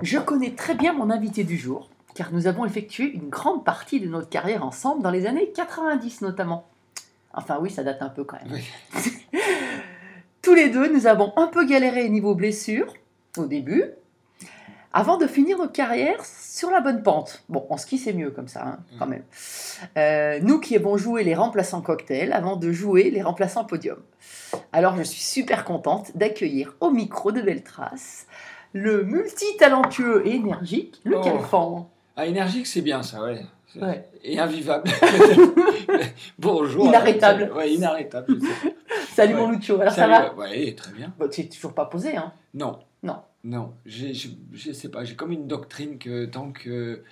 Je connais très bien mon invité du jour, car nous avons effectué une grande partie de notre carrière ensemble dans les années 90 notamment. Enfin oui, ça date un peu quand même. Tous les deux, nous avons un peu galéré niveau blessure au début, avant de finir notre carrière sur la bonne pente. Bon, en ski, c'est mieux comme ça, hein, quand même. Euh, nous qui avons joué les remplaçants cocktail avant de jouer les remplaçants podium. Alors, je suis super contente d'accueillir au micro de Belle Trace le multi-talentueux et énergique, le Oh. Calfan. Ah, énergique, c'est bien ça, ouais. Et invivable. Bonjour. Inarrêtable. Ouais, inarrêtable. Salut Ouais. mon Lucho, alors Salut, ça va Ouais, très bien. Bah, Tu n'es toujours pas posé, hein Non. Non. Non. J'ai- Je sais pas, j'ai comme une doctrine que tant que.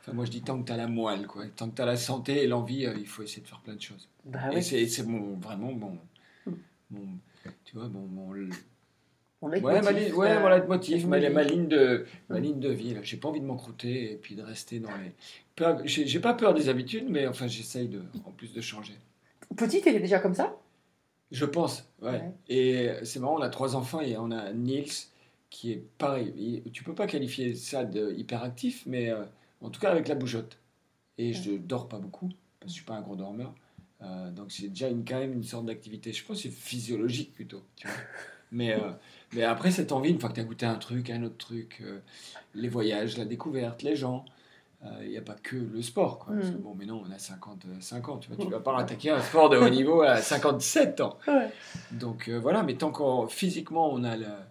Enfin, moi je dis tant que t'as la moelle, quoi. Tant que t'as la santé et l'envie, euh, il faut essayer de faire plein de choses. Bah et oui, c'est mon, vraiment mon, Mm. mon. Tu vois, mon. mon ouais, ma, ouais, euh, mon leitmotiv, ma, ma ligne. de, ma ligne de vie. J'ai pas envie de m'encrouter et puis de rester dans les. J'ai pas peur des habitudes, mais enfin j'essaye de, en plus de changer. Petite, elle est déjà comme ça? Je pense, ouais. Ouais. Et c'est marrant, on a trois enfants et on a Niels qui est pareil. Il- Tu peux pas qualifier ça de hyperactif, mais euh, en tout cas avec la bougeotte. Et je dors pas beaucoup parce que je suis pas un gros dormeur. Euh, donc c'est déjà une, quand même une sorte d'activité. Je pense que c'est physiologique plutôt. tu vois. Mais, euh, mais après cette envie, une fois que tu as goûté un truc, un autre truc, euh, les voyages, la découverte, les gens. Il n'y a pas que le sport. Quoi. Parce que Mm. bon, mais non, on a 55 ans. Tu tu vas pas attaquer un sport de haut niveau à 57 ans. Ouais. Donc euh, voilà, mais tant qu'on physiquement on a la,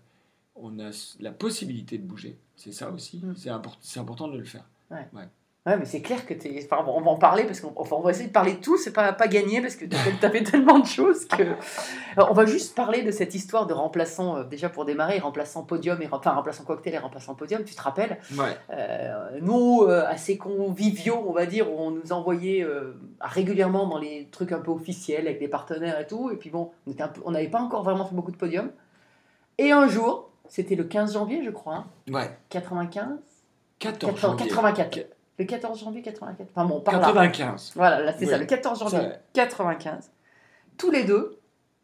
on a la possibilité de bouger, c'est ça aussi. Mm. C'est import- c'est important de le faire. Ouais, Ouais, mais c'est clair que t'es. Enfin, on va en parler parce qu'on enfin, on va essayer de parler de tout, c'est pas, pas gagné parce que t'as fait tellement de choses que. On va juste parler de cette histoire de remplaçant, euh, déjà pour démarrer, remplaçant podium, et enfin remplaçant cocktail et remplaçant podium, tu te rappelles? Euh, nous, euh, assez conviviaux, on va dire, on nous envoyait euh, régulièrement dans les trucs un peu officiels avec des partenaires et tout, et puis bon, on n'avait pas encore vraiment fait beaucoup de podiums. Et un jour, c'était le 15 janvier, je crois, hein, ouais. 95 14 94. 94. Le 14 janvier 84. Enfin bon, par là. 95. Voilà, là c'est ça, le 14 janvier Ça- 95. Tous les deux,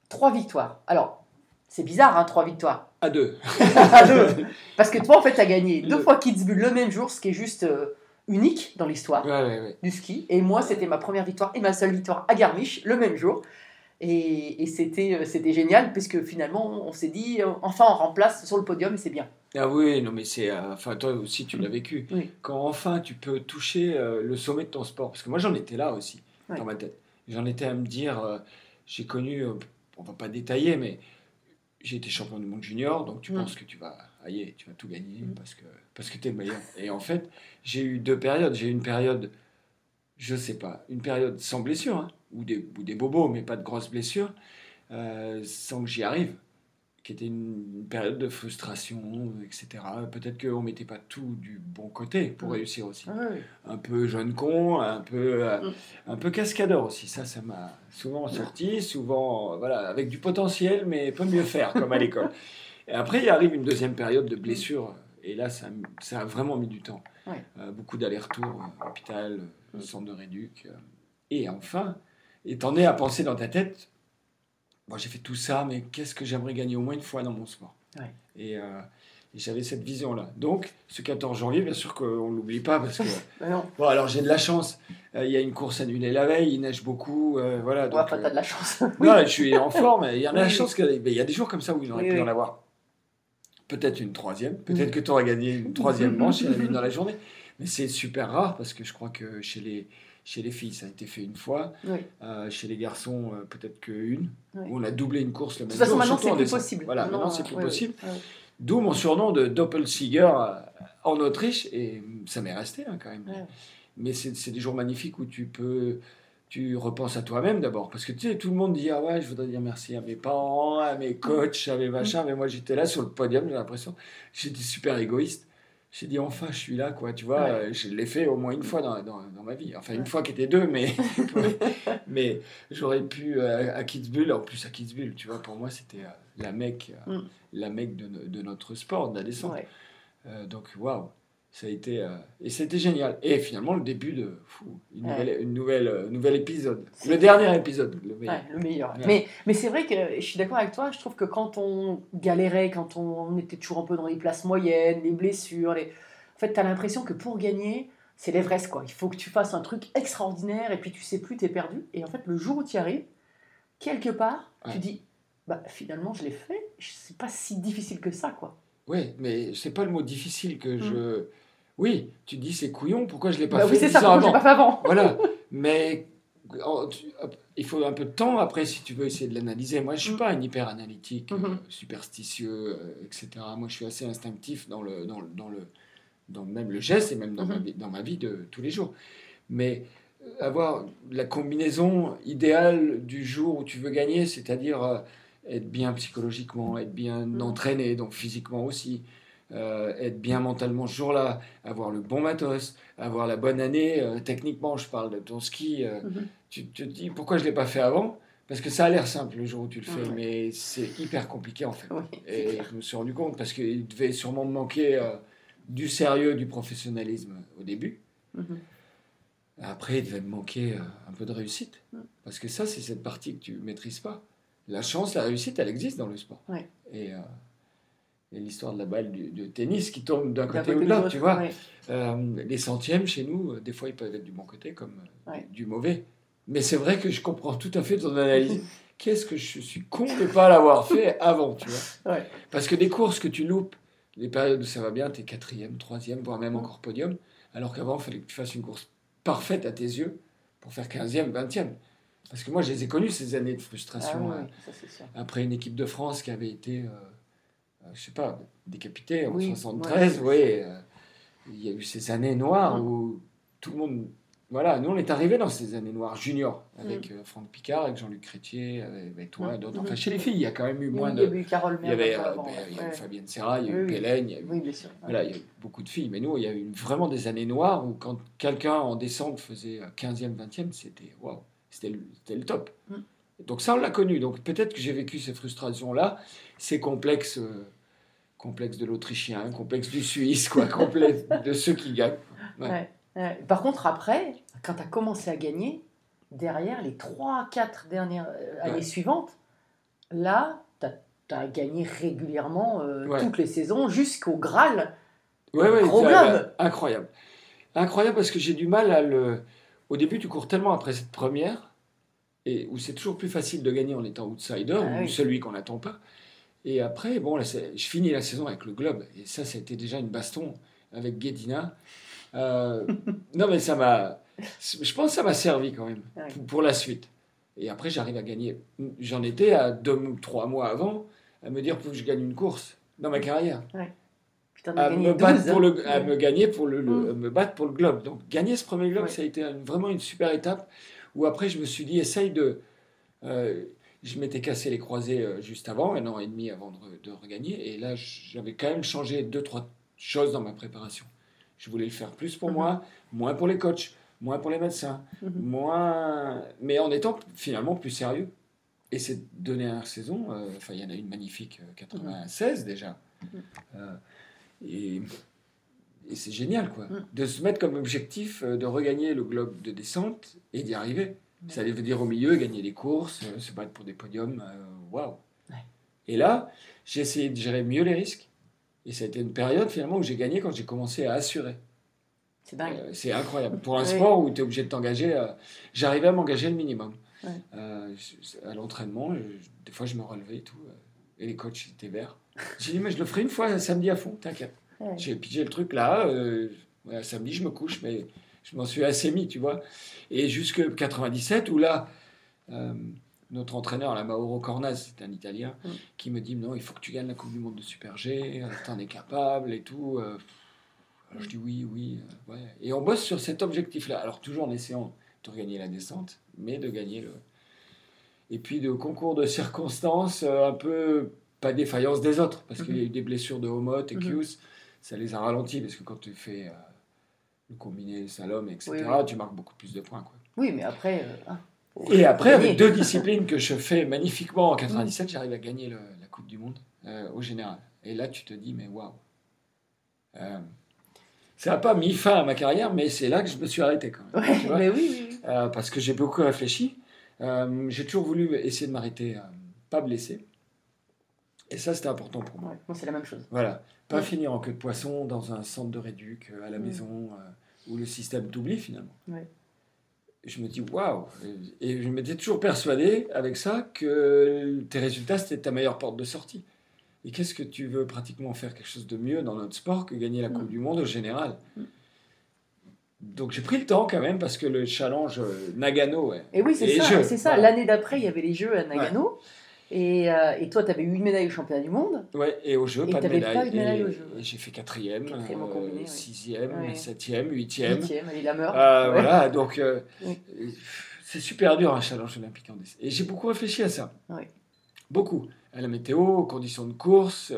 trois victoires. Alors, c'est bizarre, hein, trois victoires. À deux. À deux. Parce que toi, en fait, tu as gagné deux Le- fois Kitzbühel le même jour, ce qui est juste euh, unique dans l'histoire Ouais, ouais, ouais. du ski. Et moi, c'était ma première victoire et ma seule victoire à Garmisch le même jour. Et, et c'était euh, c'était génial, puisque finalement, on s'est dit, euh, enfin, on remplace sur le podium et c'est bien. Ah oui, non mais c'est, euh, enfin toi aussi tu l'as vécu. Oui. Quand enfin tu peux toucher euh, le sommet de ton sport, parce que moi j'en étais là aussi dans ma tête. J'en étais à me dire, euh, j'ai connu, on va pas détailler, mais j'ai été champion du monde junior, donc tu Mm. penses que tu vas, aïe, tu vas tout gagner Mm. parce que parce que t'es le meilleur. Et en fait, j'ai eu deux périodes. J'ai eu une période, je sais pas, une période sans blessure, hein, ou des ou des bobos, mais pas de grosses blessures, sans que j'y arrive qui était une, période de frustration, etc. Peut-être qu'on mettait pas tout du bon côté pour réussir aussi. Ouais. Un peu jeune con, un peu, euh, Mm. un peu cascadeur aussi. Ça, ça m'a souvent sorti, souvent, voilà, avec du potentiel, mais peut mieux faire, comme à l'école. Et après, il arrive une deuxième période de blessure. Et là, ça, ça a vraiment mis du temps. Ouais. Euh, beaucoup d'allers-retours, euh, hôpital, Mm. centre de réduc. Et enfin, et t'en es à penser dans ta tête, moi j'ai fait tout ça, mais qu'est-ce que j'aimerais gagner au moins une fois dans mon sport Ouais. Et, euh, et j'avais cette vision-là. Donc, ce 14 janvier, bien sûr qu'on ne l'oublie pas, parce que... Non, Bon, alors j'ai de la chance. Euh, Il y a une course annulée la veille, il neige beaucoup. euh, voilà, ouais, donc, enfin, t'as de la chance. euh, non, je suis en forme. Il y en a la chance qu'il y a des jours comme ça où j'aurais Oui, pu oui. en avoir peut-être une troisième, peut-être que tu auras gagné une troisième manche, dans la journée. Mais c'est super rare parce que je crois que chez les, chez les filles, ça a été fait une fois. Oui. Euh, chez les garçons, euh, peut-être qu'une. Oui. On a doublé une course le De même toute façon, jour, maintenant, surtout c'est plus possible. Voilà, Non, maintenant, c'est plus oui, possible. D'où mon surnom de Doppelsieger euh, en Autriche, et ça m'est resté hein, quand même. Mais c'est c'est des jours magnifiques où tu peux, tu repenses à toi-même d'abord, parce que tu sais, tout le monde dit ah ouais, je voudrais dire merci à mes parents, à mes coachs, à mes machins, mais moi j'étais là sur le podium, j'ai l'impression, j'étais super égoïste. J'ai dit enfin, je suis là, quoi, tu vois, Ouais. euh, je l'ai fait au moins une fois dans, dans, dans ma vie, enfin une Ouais. fois qui était deux, mais mais j'aurais pu euh, à Kitzbühel, en plus à Kitzbühel, tu vois, pour moi c'était euh, la mecque, euh, Mm. la mecque de, no- de notre sport, de la descente. Ouais. Donc, waouh, ça a été. euh, et c'était génial. Et finalement, le début de. fou, une Ouais. nouvelle, une nouvelle, euh, nouvel épisode. Le dernier épisode. Le meilleur. Ouais, le meilleur. Ouais. Mais, mais c'est vrai que je suis d'accord avec toi. Je trouve que quand on galérait, quand on était toujours un peu dans les places moyennes, les blessures, les... en fait, tu as l'impression que pour gagner, c'est l'Everest. quoi. Il faut que tu fasses un truc extraordinaire et puis tu sais plus, tu es perdu. Et en fait, le jour où tu y arrives, quelque part, tu dis bah, finalement, je l'ai fait. C'est pas si difficile que ça. quoi. Oui, mais c'est pas le mot difficile que je. Oui, tu dis c'est couillon, pourquoi je l'ai pas Mm. Bah oui, ça, pourquoi pas fait avant. Voilà, mais il faut un peu de temps après si tu veux essayer de l'analyser. Moi, je suis Mm. pas un hyper analytique, euh, Mhm. superstitieux, euh, etc. Moi, je suis assez instinctif dans le, dans le, dans le, dans même le geste et même dans, ma, Mhm. vie, dans ma vie de tous les jours. Mais euh, avoir la combinaison idéale du jour où tu veux gagner, c'est-à-dire euh, être bien psychologiquement, être bien Mhm. entraîné, donc physiquement aussi, euh, être bien mentalement ce jour-là, avoir le bon matos, avoir la bonne année. euh, techniquement, je parle de ton ski. euh, Mhm. tu te dis pourquoi je ne l'ai pas fait avant? Parce que ça a l'air simple le jour où tu le fais, Ouais. mais c'est hyper compliqué en fait. Oui, Et clair. je me suis rendu compte parce qu'il devait sûrement me manquer du sérieux, du professionnalisme au début. Mhm. Après, il devait me manquer un peu de réussite. Parce que ça, c'est cette partie que tu ne maîtrises pas. La chance, la réussite, elle existe dans le sport. Ouais. Et, et l'histoire de la balle du, de tennis qui tombe d'un côté ou de l'autre, tu vois. ouais. Euh, les centièmes, chez nous, euh, des fois, ils peuvent être du bon côté comme euh, Ouais. du mauvais. Mais c'est vrai que je comprends tout à fait ton analyse. Qu'est-ce que je suis con de ne pas l'avoir fait avant, tu vois. Ouais. Parce que des courses que tu loupes, les périodes où ça va bien, tu es quatrième, troisième, voire même encore podium, alors qu'avant, il fallait que tu fasses une course parfaite à tes yeux pour faire 15e, 20e. Parce que moi, je les ai connues, ces années de Ah frustration. ça c'est sûr. après une équipe de France qui avait été, je sais pas, décapitée en Oui, 73, oui. euh, il y a eu ces années noires Mm. où tout le monde. Voilà, nous on est arrivés dans ces années noires junior avec euh, Franck Picard, avec Jean-Luc Chrétier, avec, avec toi, Mm. d'autres. Mhm. Enfin, chez les filles, il y a quand même eu moins il y a de. eu Carole Il y avait, euh, avant, ben, il y a eu ouais. Fabienne Serra, il y a eu Oui, il y a eu Oui, bien sûr. voilà, il y a eu beaucoup de filles, mais nous, il y a eu vraiment des années noires où quand quelqu'un en descente faisait euh, 15e, 20e, c'était waouh, c'était le, c'était le top. Mm. Donc ça, on l'a connu. Donc peut-être que j'ai vécu ces frustrations-là, ces complexes, euh, complexes de l'Autrichien, complexes du Suisse, quoi, complexes de ceux qui gagnent. Ouais. Ouais, ouais. Par contre, après, quand tu as commencé à gagner, derrière les 3-4 dernières euh, années suivantes, là, tu as, gagné régulièrement euh, toutes les saisons jusqu'au Graal. Ouais, Gros globe. incroyable. Incroyable parce que j'ai du mal à le. Au début, tu cours tellement après cette première, et où c'est toujours plus facile de gagner en étant outsider, Ah ou oui. celui qu'on n'attend pas. Et après, bon, là, je finis la saison avec le globe, et ça, c'était déjà une baston avec Guedina. Euh, non, mais ça m'a. Je pense que ça m'a servi quand même Ouais. pour, pour la suite. Et après, j'arrive à gagner. J'en étais à deux ou trois mois avant à me dire faut que je gagne une course dans ma carrière à me, 12. battre pour le, à me gagner pour le, le- me battre pour le globe. Donc gagner ce premier globe, Ouais. ça a été vraiment une super étape. Où après, je me suis dit, essaye de. euh, je m'étais cassé les croisés euh, juste avant, un an et demi avant de, re- de regagner. Et là, j'avais quand même changé deux, trois choses dans ma préparation. Je voulais le faire plus pour Mhm. moi, moins pour les coachs, moins pour les médecins, Mhm. moins. Mais en étant finalement plus sérieux. Et cette dernière saison, euh, enfin, il y en a une magnifique, euh, 96 déjà. Mhm. Euh, et et c'est génial, quoi. Mm. De se mettre comme objectif euh, de regagner le globe de descente et d'y arriver. Mm. Ça veut dire au milieu, gagner des courses, euh, se battre pour des podiums. euh, Waouh! Ouais. Et là, j'ai essayé de gérer mieux les risques. Et ça a été une période finalement où j'ai gagné quand j'ai commencé à assurer. C'est dingue. Euh, c'est incroyable. Pour un Oui. sport où tu es obligé de t'engager, euh, j'arrivais à m'engager le minimum. Ouais. Euh, à l'entraînement, des fois je me relevais et tout. Et les coachs étaient verts. J'ai dit, mais je le ferai une fois samedi à fond, t'inquiète. Ouais. J'ai pigé le truc là. euh, voilà, samedi, je me couche, mais je m'en suis assez mis, tu vois. Et jusque 97, où là, euh, notre entraîneur, la Mauro Cornaz, c'est un Italien, Mm. qui me dit non, il faut que tu gagnes la Coupe du Monde de Super G, euh, t'en es capable et tout. euh. Alors je dis oui, oui, ouais. Et on bosse sur cet objectif-là. Alors toujours en essayant de regagner la descente, mais de gagner le. Et puis de concours de circonstances, un peu pas défaillance des autres, parce qu'il y a eu des blessures de Homot et Mhm. Kius, ça les a ralentis, parce que quand tu fais euh, le combiné, le slalom, etc., Oui, oui. tu marques beaucoup plus de points. Quoi. Oui, mais après. euh, hein, Et après, avec deux disciplines que je fais magnifiquement en 97, j'arrive à gagner le- la Coupe du Monde euh, au général. Et là, tu te dis, mais waouh. Ça n'a pas mis fin à ma carrière, mais c'est là que je me suis arrêté quand même. Ouais, tu vois. mais oui, parce que j'ai beaucoup réfléchi. J'ai toujours voulu essayer de m'arrêter, pas blessé. Et ça, c'était important pour moi. Ouais, moi, c'est la même chose. Voilà. Pas Ouais. finir en queue de poisson dans un centre de réduc euh, à la maison euh, où le système t'oublie finalement. Ouais. Je me dis waouh Et je m'étais toujours persuadé avec ça que tes résultats c'était ta meilleure porte de sortie. Et qu'est-ce que tu veux pratiquement faire quelque chose de mieux dans notre sport que gagner la Coupe Mm. du Monde au général Mm. Donc j'ai pris le temps quand même parce que le challenge euh, Nagano, ouais. Et oui, c'est ça. Voilà. L'année d'après, il y avait les Jeux à Nagano. Et, euh, et toi, tu avais eu une médaille au championnat du monde. Ouais, et au jeu, Et pas de médaille. pas eu de médaille et, au jeu. et j'ai fait quatrième, euh, combiné, sixième, Ouais. septième, huitième. Huitième, allez, la meurt. Euh, Ouais. Voilà, donc Oui. c'est super dur un challenge olympique en. Et j'ai beaucoup réfléchi à ça. Oui. Beaucoup. À la météo, aux conditions de course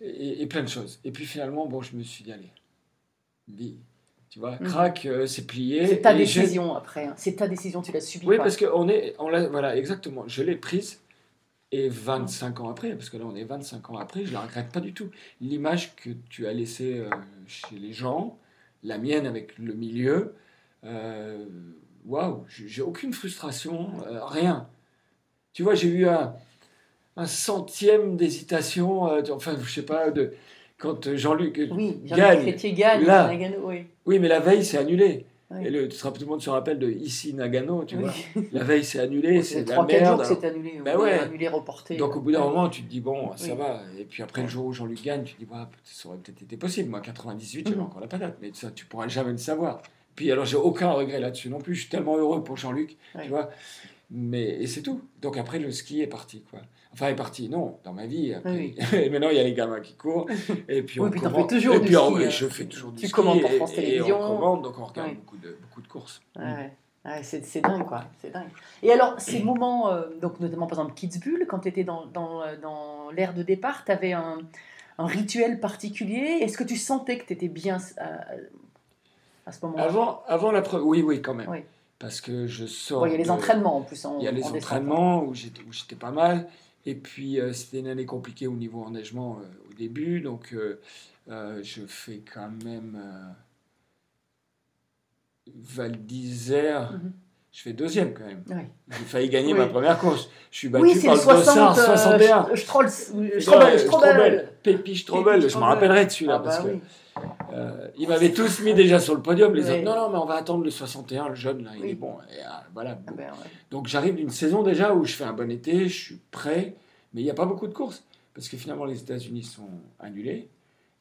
et, et plein de choses. Et puis finalement, bon, je me suis dit, allez, dis, tu vois, Mhm. crac, euh, c'est plié. C'est ta décision après. hein. C'est ta décision, tu l'as subie Oui, pas. parce qu'on est, on l'a, voilà, exactement. Je l'ai prise. Et 25 ans après, parce que là on est 25 ans après, je la regrette pas du tout. L'image que tu as laissée euh, chez les gens, la mienne avec le milieu, euh, waouh, j'ai j'ai aucune frustration, euh, rien. Tu vois, j'ai eu un, un centième d'hésitation, euh, enfin, je sais pas, de, quand Jean-Luc. Oui, gagne. Jean-Luc Chrétien gagne Là. oui. Oui, mais la veille, c'est annulé. Oui. Et le, tout le monde se rappelle de ici Nagano, tu Oui. vois. La veille, c'est annulé, c'est la 3-4 merde. jours que alors. c'est annulé. Bah oui, ouais. Annulé, reporté. Donc au bout d'un moment, tu te dis, bon, ça Oui. va. Et puis après, le jour où Jean-Luc gagne, tu te dis, ouais, ça aurait peut-être été possible. Moi, 98, j'avais Mhm. encore la patate. Mais ça, tu pourras jamais le savoir. Puis alors, j'ai aucun regret là-dessus non plus. Je suis tellement heureux pour Jean-Luc, tu vois. Mais et c'est tout. Donc après, le ski est parti, quoi. Enfin, est parti, non, dans ma vie. Après. Oui. Et maintenant, il y a les gamins qui courent. Et puis, Oui, on puis t'en commande- fais toujours et puis, ski, hein. je fais toujours du Tu ski. commandes pour et- France et Télévisions. on commande, donc on regarde Oui. beaucoup, de, beaucoup de courses. Ouais, ouais. Ouais, c'est, dingue, quoi. C'est dingue. Et alors, ces moments, euh, donc notamment par exemple Kitzbühel, quand tu étais dans, dans, euh, dans l'ère de départ, tu avais un, un rituel particulier? Est-ce que tu sentais que tu étais bien à, à ce moment-là? Avant, avant la preuve, oui, oui, quand même. Oui. Parce que je sors. Bon, Il y a les de- entraînements en plus. En, Il y a les en entraînements où j'étais, pas mal. Et puis, euh, c'était une année compliquée au niveau enneigement euh, au début. Donc, euh, euh, je fais quand même euh, Val d'Isère. Mhm. Je fais deuxième quand même. Ouais. J'ai failli gagner Oui. ma première course. Je suis battu Oui, par le le Dossard 60. euh, 61. Sch- Stroll- Ouais, Strobel. Strobel, Strobel. Pépi Strobel, Pépi je me rappellerai de celui-là Ah parce bah que oui. Euh, ils m'avaient tous mis déjà sur le podium. Les autres, non, non, mais on va attendre le 61, le jeune, là, il Oui. est bon. Et, ah, voilà, Ah ben, ouais. donc j'arrive d'une saison déjà où je fais un bon été, je suis prêt, mais il n'y a pas beaucoup de courses. Parce que finalement, les États-Unis sont annulés.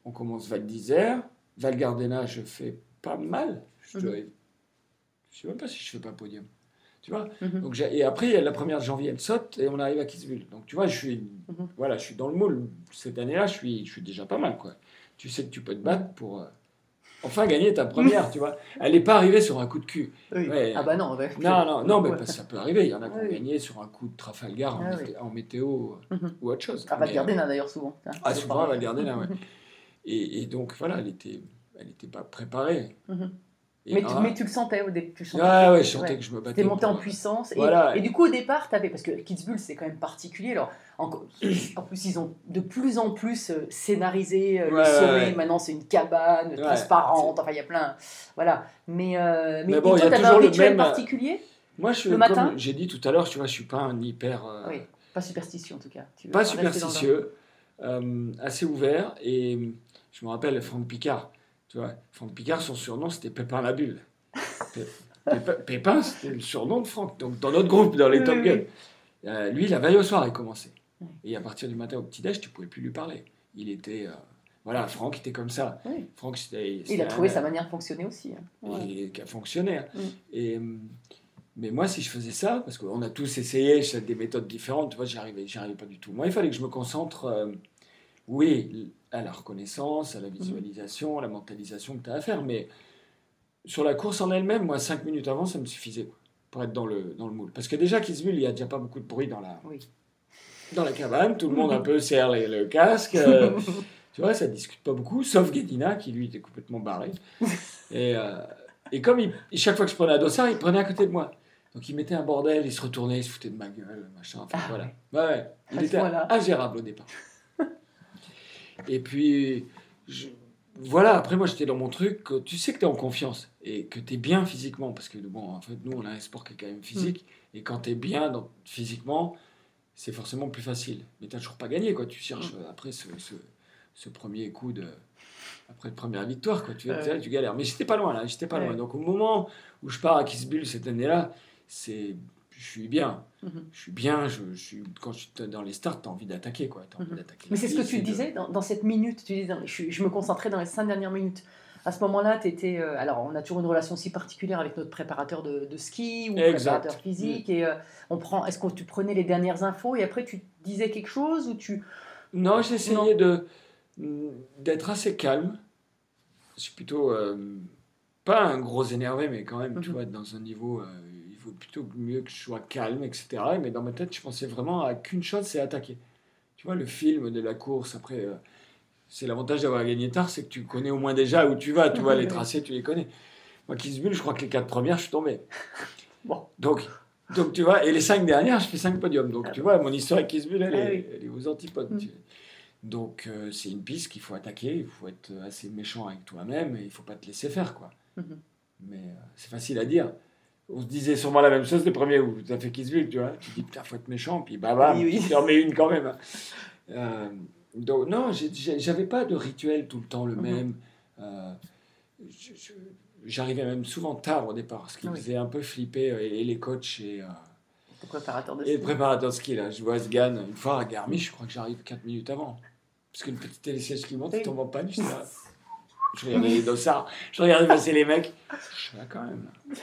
On commence Val d'Isère. Val Gardena, je fais pas mal. Je Mhm. ne sais même pas si je fais pas podium. Tu vois? Mhm. Donc, Et après, la première janvier, elle saute et on arrive à Kitzbühel. Donc tu vois, je suis, Mhm. voilà, je suis dans le moule. Cette année-là, je suis, je suis déjà pas mal. Quoi. Tu sais que tu peux te battre pour euh, enfin gagner ta première. tu vois Elle n'est pas arrivée sur un coup de cul. Oui. Ouais. Ah bah non. ouais. Non, non, non, mais Ouais. parce que ça peut arriver. Il y en a qui ont Oui. gagné sur un coup de Trafalgar en, Ah en météo Mhm. ou autre chose. Ah, Val Mais, Gardena d'ailleurs souvent. Ah, C'est souvent, pareil. Val Gardena, ouais. Et, et donc, voilà, elle était, elle était pas préparée. Mhm. Mais, tu, mais tu le sentais au début. Tu sentais ah que- ouais, je sentais que je me battais. T'es monté en puissance. Et, Voilà. et du coup, au départ, t'avais. Parce que Kitzbühel, c'est quand même particulier. Alors, en, en plus, ils ont de plus en plus euh, scénarisé euh, le Ouais, sommet. ouais. Maintenant, c'est une cabane transparente. Enfin, il y a plein. Voilà. Mais, euh, mais, Mais bon, toi, t'avais un rituel même, euh, particulier Moi, je suis, Le matin j'ai dit tout à l'heure, tu vois, je suis pas un hyper. euh, Oui. Pas superstitieux, en tout cas. Tu pas superstitieux, euh, assez ouvert. Et je me rappelle Franck Picard. Tu vois, Franck Picard, son surnom, c'était Pépin la Bulle. Pé- Pépin, Pépin, c'était le surnom de Franck. Donc, dans notre groupe, dans les Oui, Top oui, Gun. oui. Euh, lui, la veille au soir, il commençait. Et à partir du matin au petit-déj, tu pouvais plus lui parler. Il était. euh, voilà, Franck était comme ça. Oui. Franck. Il a trouvé un- sa manière de fonctionner aussi. hein. Ouais. et qui a fonctionné. hein. Mm. Et, hum, mais moi, si je faisais ça, parce qu'on a tous essayé des méthodes différentes, tu vois, j'y arrivais, arrivais pas du tout. Moi, il fallait que je me concentre, euh, oui, à la reconnaissance, à la visualisation, à la mentalisation que tu as à faire, mais sur la course en elle-même, moi, cinq minutes avant, ça me suffisait pour être dans le, dans le moule. Parce que déjà, Kitzbühel, il y a déjà pas beaucoup de bruit dans la, Oui. dans la cabane, tout le monde un peu serre les- le casque. euh, tu vois, ça discute pas beaucoup, sauf Guédina qui lui était complètement barré. Et, euh, et comme il, chaque fois que je prenais un dossard, il prenait à côté de moi. Donc il mettait un bordel, il se retournait, il se foutait de ma gueule, machin. Enfin Ah voilà. Ouais, ouais. Il était point-là. ingérable au départ. Et puis, je- voilà, après moi j'étais dans mon truc, tu sais que tu es en confiance et que tu es bien physiquement. Parce que bon, en fait, nous on a un sport qui est quand même physique. Et quand tu es bien dans- physiquement, c'est forcément plus facile. Mais tu toujours pas gagné, quoi. Tu cherches euh, après ce, ce, ce premier coup de. Après la première victoire, quoi. Tu, galères. Mais j'étais pas loin, là. J'étais pas Ouais. loin. Donc au moment où je pars à Kitzbühel cette année-là, c'est. Je suis bien. Mhm. Je suis bien. Je, je suis, quand je suis dans les starts, tu as envie d'attaquer, quoi. T'as envie Mhm. d'attaquer Mais c'est ce que tu de- disais dans, dans cette minute. Tu disais, dans- je, je me concentrais dans les cinq dernières minutes. À ce moment-là, tu étais. alors, on a toujours une relation si particulière avec notre préparateur de, de ski ou Exact. préparateur physique. Et euh, on prend. Est-ce que tu prenais les dernières infos et après tu disais quelque chose ou tu. Non, j'essayais de d'être assez calme. Je suis plutôt euh, pas un gros énervé, mais quand même, tu Mhm. vois, dans un niveau, euh, vaut plutôt mieux que je sois calme, etc. Mais dans ma tête, je pensais vraiment à qu'une chose, c'est attaquer. Tu vois, le film de la course, après, euh, c'est l'avantage d'avoir gagné tard, c'est que tu connais au moins déjà où tu vas, tu vois, les tracés, tu les connais. Moi, Kitzbühel, je crois que les quatre premières, je suis tombé. Bon. Donc, donc, tu vois, et les cinq dernières, je fais cinq podiums. Donc, Ah tu vois, mon histoire avec Kitzbühel, elle, Ah est, oui. elle est aux antipodes. Mm. Donc, euh, c'est une piste qu'il faut attaquer, il faut être assez méchant avec toi-même et il faut pas te laisser faire, quoi. Mhm. Mais euh, c'est facile à dire. On se disait sûrement la même chose les premiers où as fait Kitzbühel, tu vois. Tu dis, putain, faut être méchant, puis bah, bah, Oui, te remets une quand même. hein. Euh, donc, non, j'avais pas de rituel tout le temps le Mhm. même. Euh, J'arrivais même souvent tard au départ, ce qui me faisait un peu flipper, euh, et, et les coachs et, euh, ton préparateur de et le ski préparateur de ski. Là. Je vois Sgan, une fois à Garmisch, je crois que j'arrive 4 minutes avant. Parce qu'une petite télésiège qui monte, Oui. tu tombes en panne. Je regardais les dossards, je regardais passer les mecs. Je suis là quand même. là.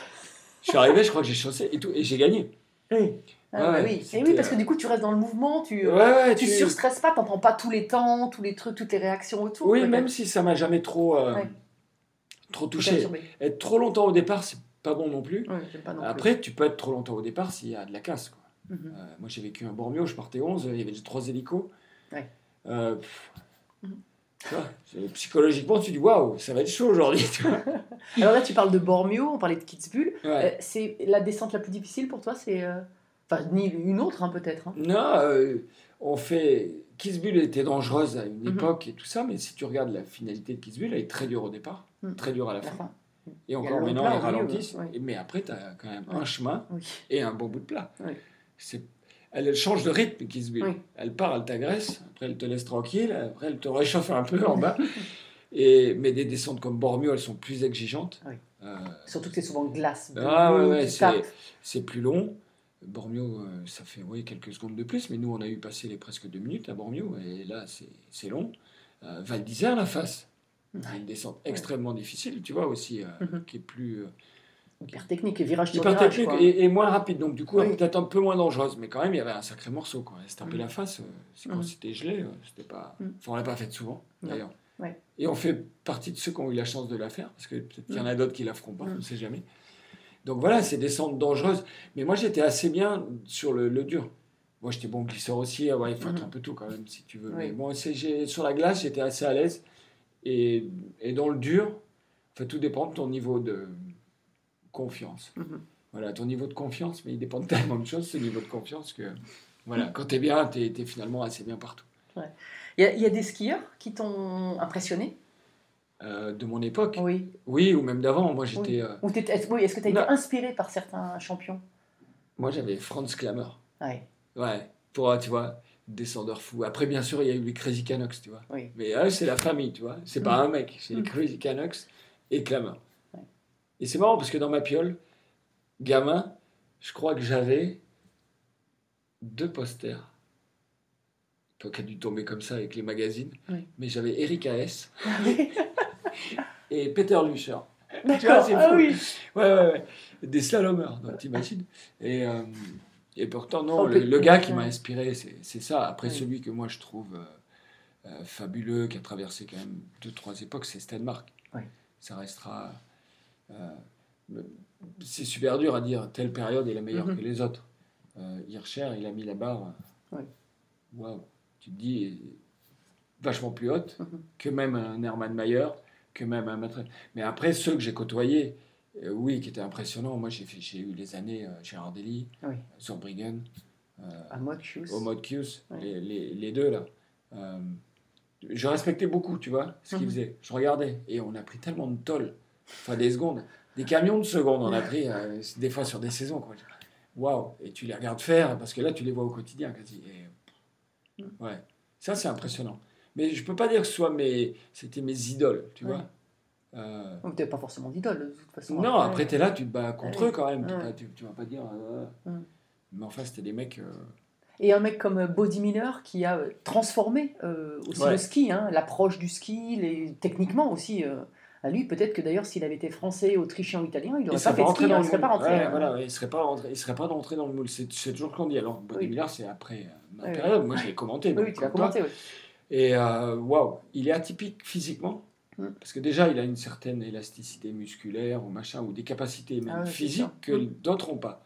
Je suis arrivé, je crois que j'ai chaussé et tout, et j'ai gagné. Oui. Ah, Ouais, bah oui. Et oui, parce que euh, du coup, tu restes dans le mouvement, tu. Ouais, ouais, Tu tu- surstresses pas, t'entends pas tous les temps, tous les trucs, toutes les réactions autour. Oui, même si ça m'a jamais trop, euh, Ouais. trop touché. Être trop longtemps au départ, c'est pas bon non plus. Ouais, j'aime pas non plus. Après, tu peux être trop longtemps au départ s'il y a de la casse. Quoi. Mhm. Euh, moi, j'ai vécu un Bormio, je partais 11, il y avait trois hélicos. Ouais. Euh, pff, Mhm. tu vois, c'est- psychologiquement, tu dis waouh, ça va être chaud aujourd'hui. Alors là, tu parles de Bormio, on parlait de Kitzbühel. Ouais. Euh, c'est la descente la plus difficile pour toi, c'est. euh, Enfin, ni une autre, hein, peut-être. hein. Non, euh, on fait. Kitzbühel était dangereuse à une Mhm. époque et tout ça, mais si tu regardes la finalité de Kitzbühel, elle est très dure au départ, Mhm. très dure à la La fin. fin. Et encore maintenant, ils ralentissent. ouais. Et- Mais après, tu as quand même un chemin Oui. et un bon bout de plat. Oui. C'est- Elle, elle change de rythme. Oui. Elle part, elle t'agresse, après elle te laisse tranquille, après elle te réchauffe un peu en bas. Et, mais des descentes comme Bormio, elles sont plus exigeantes. Oui. Euh, Surtout que c'est souvent glace. Ah ouais, c'est- plus long. Bormio, euh, ça fait oui, quelques secondes de plus, mais nous, on a eu passé les presque deux minutes à Bormio, et là, c'est c'est long. Euh, Val d'Isère, la face. Une descente extrêmement difficile, tu vois, aussi, euh, Mhm. qui est plus... Hyper technique, et virage sur virage. technique quoi. et, et moins rapide, donc du coup, Oui. peut-être un peu moins dangereuse, mais quand même, il y avait un sacré morceau. Elle se tapait Mhm. la face, euh, c'est quand Mhm. c'était gelé, euh, c'était pas... Mhm. Enfin, on l'a pas fait souvent, d'ailleurs. Ouais. Et on fait partie de ceux qui ont eu la chance de la faire, parce que peut-être qu'il y en a d'autres qui la feront pas, on ne sait jamais. Donc voilà, c'est des descentes dangereuses. Mais moi, j'étais assez bien sur le, le dur. Moi, j'étais bon glisseur aussi. Ah ouais, il faut être un peu tout quand même, si tu veux. Oui. Mais j'ai- sur la glace, j'étais assez à l'aise. Et, et dans le dur, tout dépend de ton niveau de confiance. Mhm. Voilà, ton niveau de confiance, mais il dépend de tellement de choses, ce niveau de confiance, que voilà, quand tu es bien, tu es, finalement assez bien partout. Il y, a- il y a des skieurs qui t'ont impressionné? Euh, de mon époque, Oui. oui, ou même d'avant, moi j'étais. euh, Ou t'étais- est-ce oui, que tu as été inspiré par certains champions? Moi j'avais Franz Klammer. Ouais. Ouais, pour, euh, tu vois, descendeur fou. Après, bien sûr, il y a eu les Crazy Canucks, tu vois. Oui. Mais eux, c'est la famille, tu vois. C'est pas Mm. un mec, c'est les. Crazy Canucks et Clammer. Et c'est marrant parce que dans ma piole, gamin, je crois que j'avais deux posters qui a dû tomber comme ça avec les magazines. Oui. Mais j'avais Eric A.S. et Peter Lucher. D'accord. c'est Ah fou. oui. Ouais, ouais, ouais. Des slalomers, donc t'imagines. Et, euh, et pourtant, non, Oh, le, gars qui m'a inspiré, c'est c'est ça. Après, Oui. celui que moi je trouve euh, euh, fabuleux, qui a traversé quand même deux, trois époques, c'est Stenmark. Oui. Ça restera. Euh, c'est super dur à dire telle période est la meilleure Mhm. que les autres. Euh, Hirscher, il a mis la barre. Oui. Waouh! Tu te dis, vachement plus haute Mhm. que même un Hermann Mayer, que même un. Mais après, ceux que j'ai côtoyés, euh, oui, qui étaient impressionnants. Moi, j'ai eu les années euh, Gérard Dely, Oui. Zurbriggen, euh. Omod Kius, Ouais. les, les- les deux là. Je respectais beaucoup, tu vois, ce qu'ils Mhm. faisaient. Je regardais et on a pris tellement de tolls, enfin des secondes, des camions de secondes, on a pris euh, des fois sur des saisons. quoi. Waouh! Et tu les regardes faire parce que là, tu les vois au quotidien quasi. Et, Mhm. ouais, ça c'est impressionnant. Mais je peux pas dire que ce soit mes, c'était mes idoles, tu Ouais. vois. Euh, Donc, t'avais pas forcément d'idole, de toute façon. non, après, tu es là, tu te bats contre Ouais. eux quand même. T'es Ouais. pas- tu, tu vas pas dire. euh, Mm. Mais enfin, c'était des mecs. euh, Et un mec comme euh, Body Miller qui a euh, transformé euh, aussi Ouais. le ski, hein, l'approche du ski, les... techniquement aussi. euh, à lui, peut-être que d'ailleurs, s'il avait été français, autrichien ou italien, il n'aurait serait pas fait de ski, dans hein, le il serait pas rentré. Ouais, hein. voilà, ouais, il serait pas rentré, il serait pas rentré dans le moule. C'est toujours ce qu'on dit. Alors, Oui. Miller, c'est après euh, ma période. Moi, je l'ai commenté. Oui, oui, tu l'as commenté. oui. Et euh, waouh, il est atypique physiquement. Mm. Parce que déjà, il a une certaine élasticité musculaire ou machin, ou des capacités même Ah physiques que Mm. d'autres n'ont pas.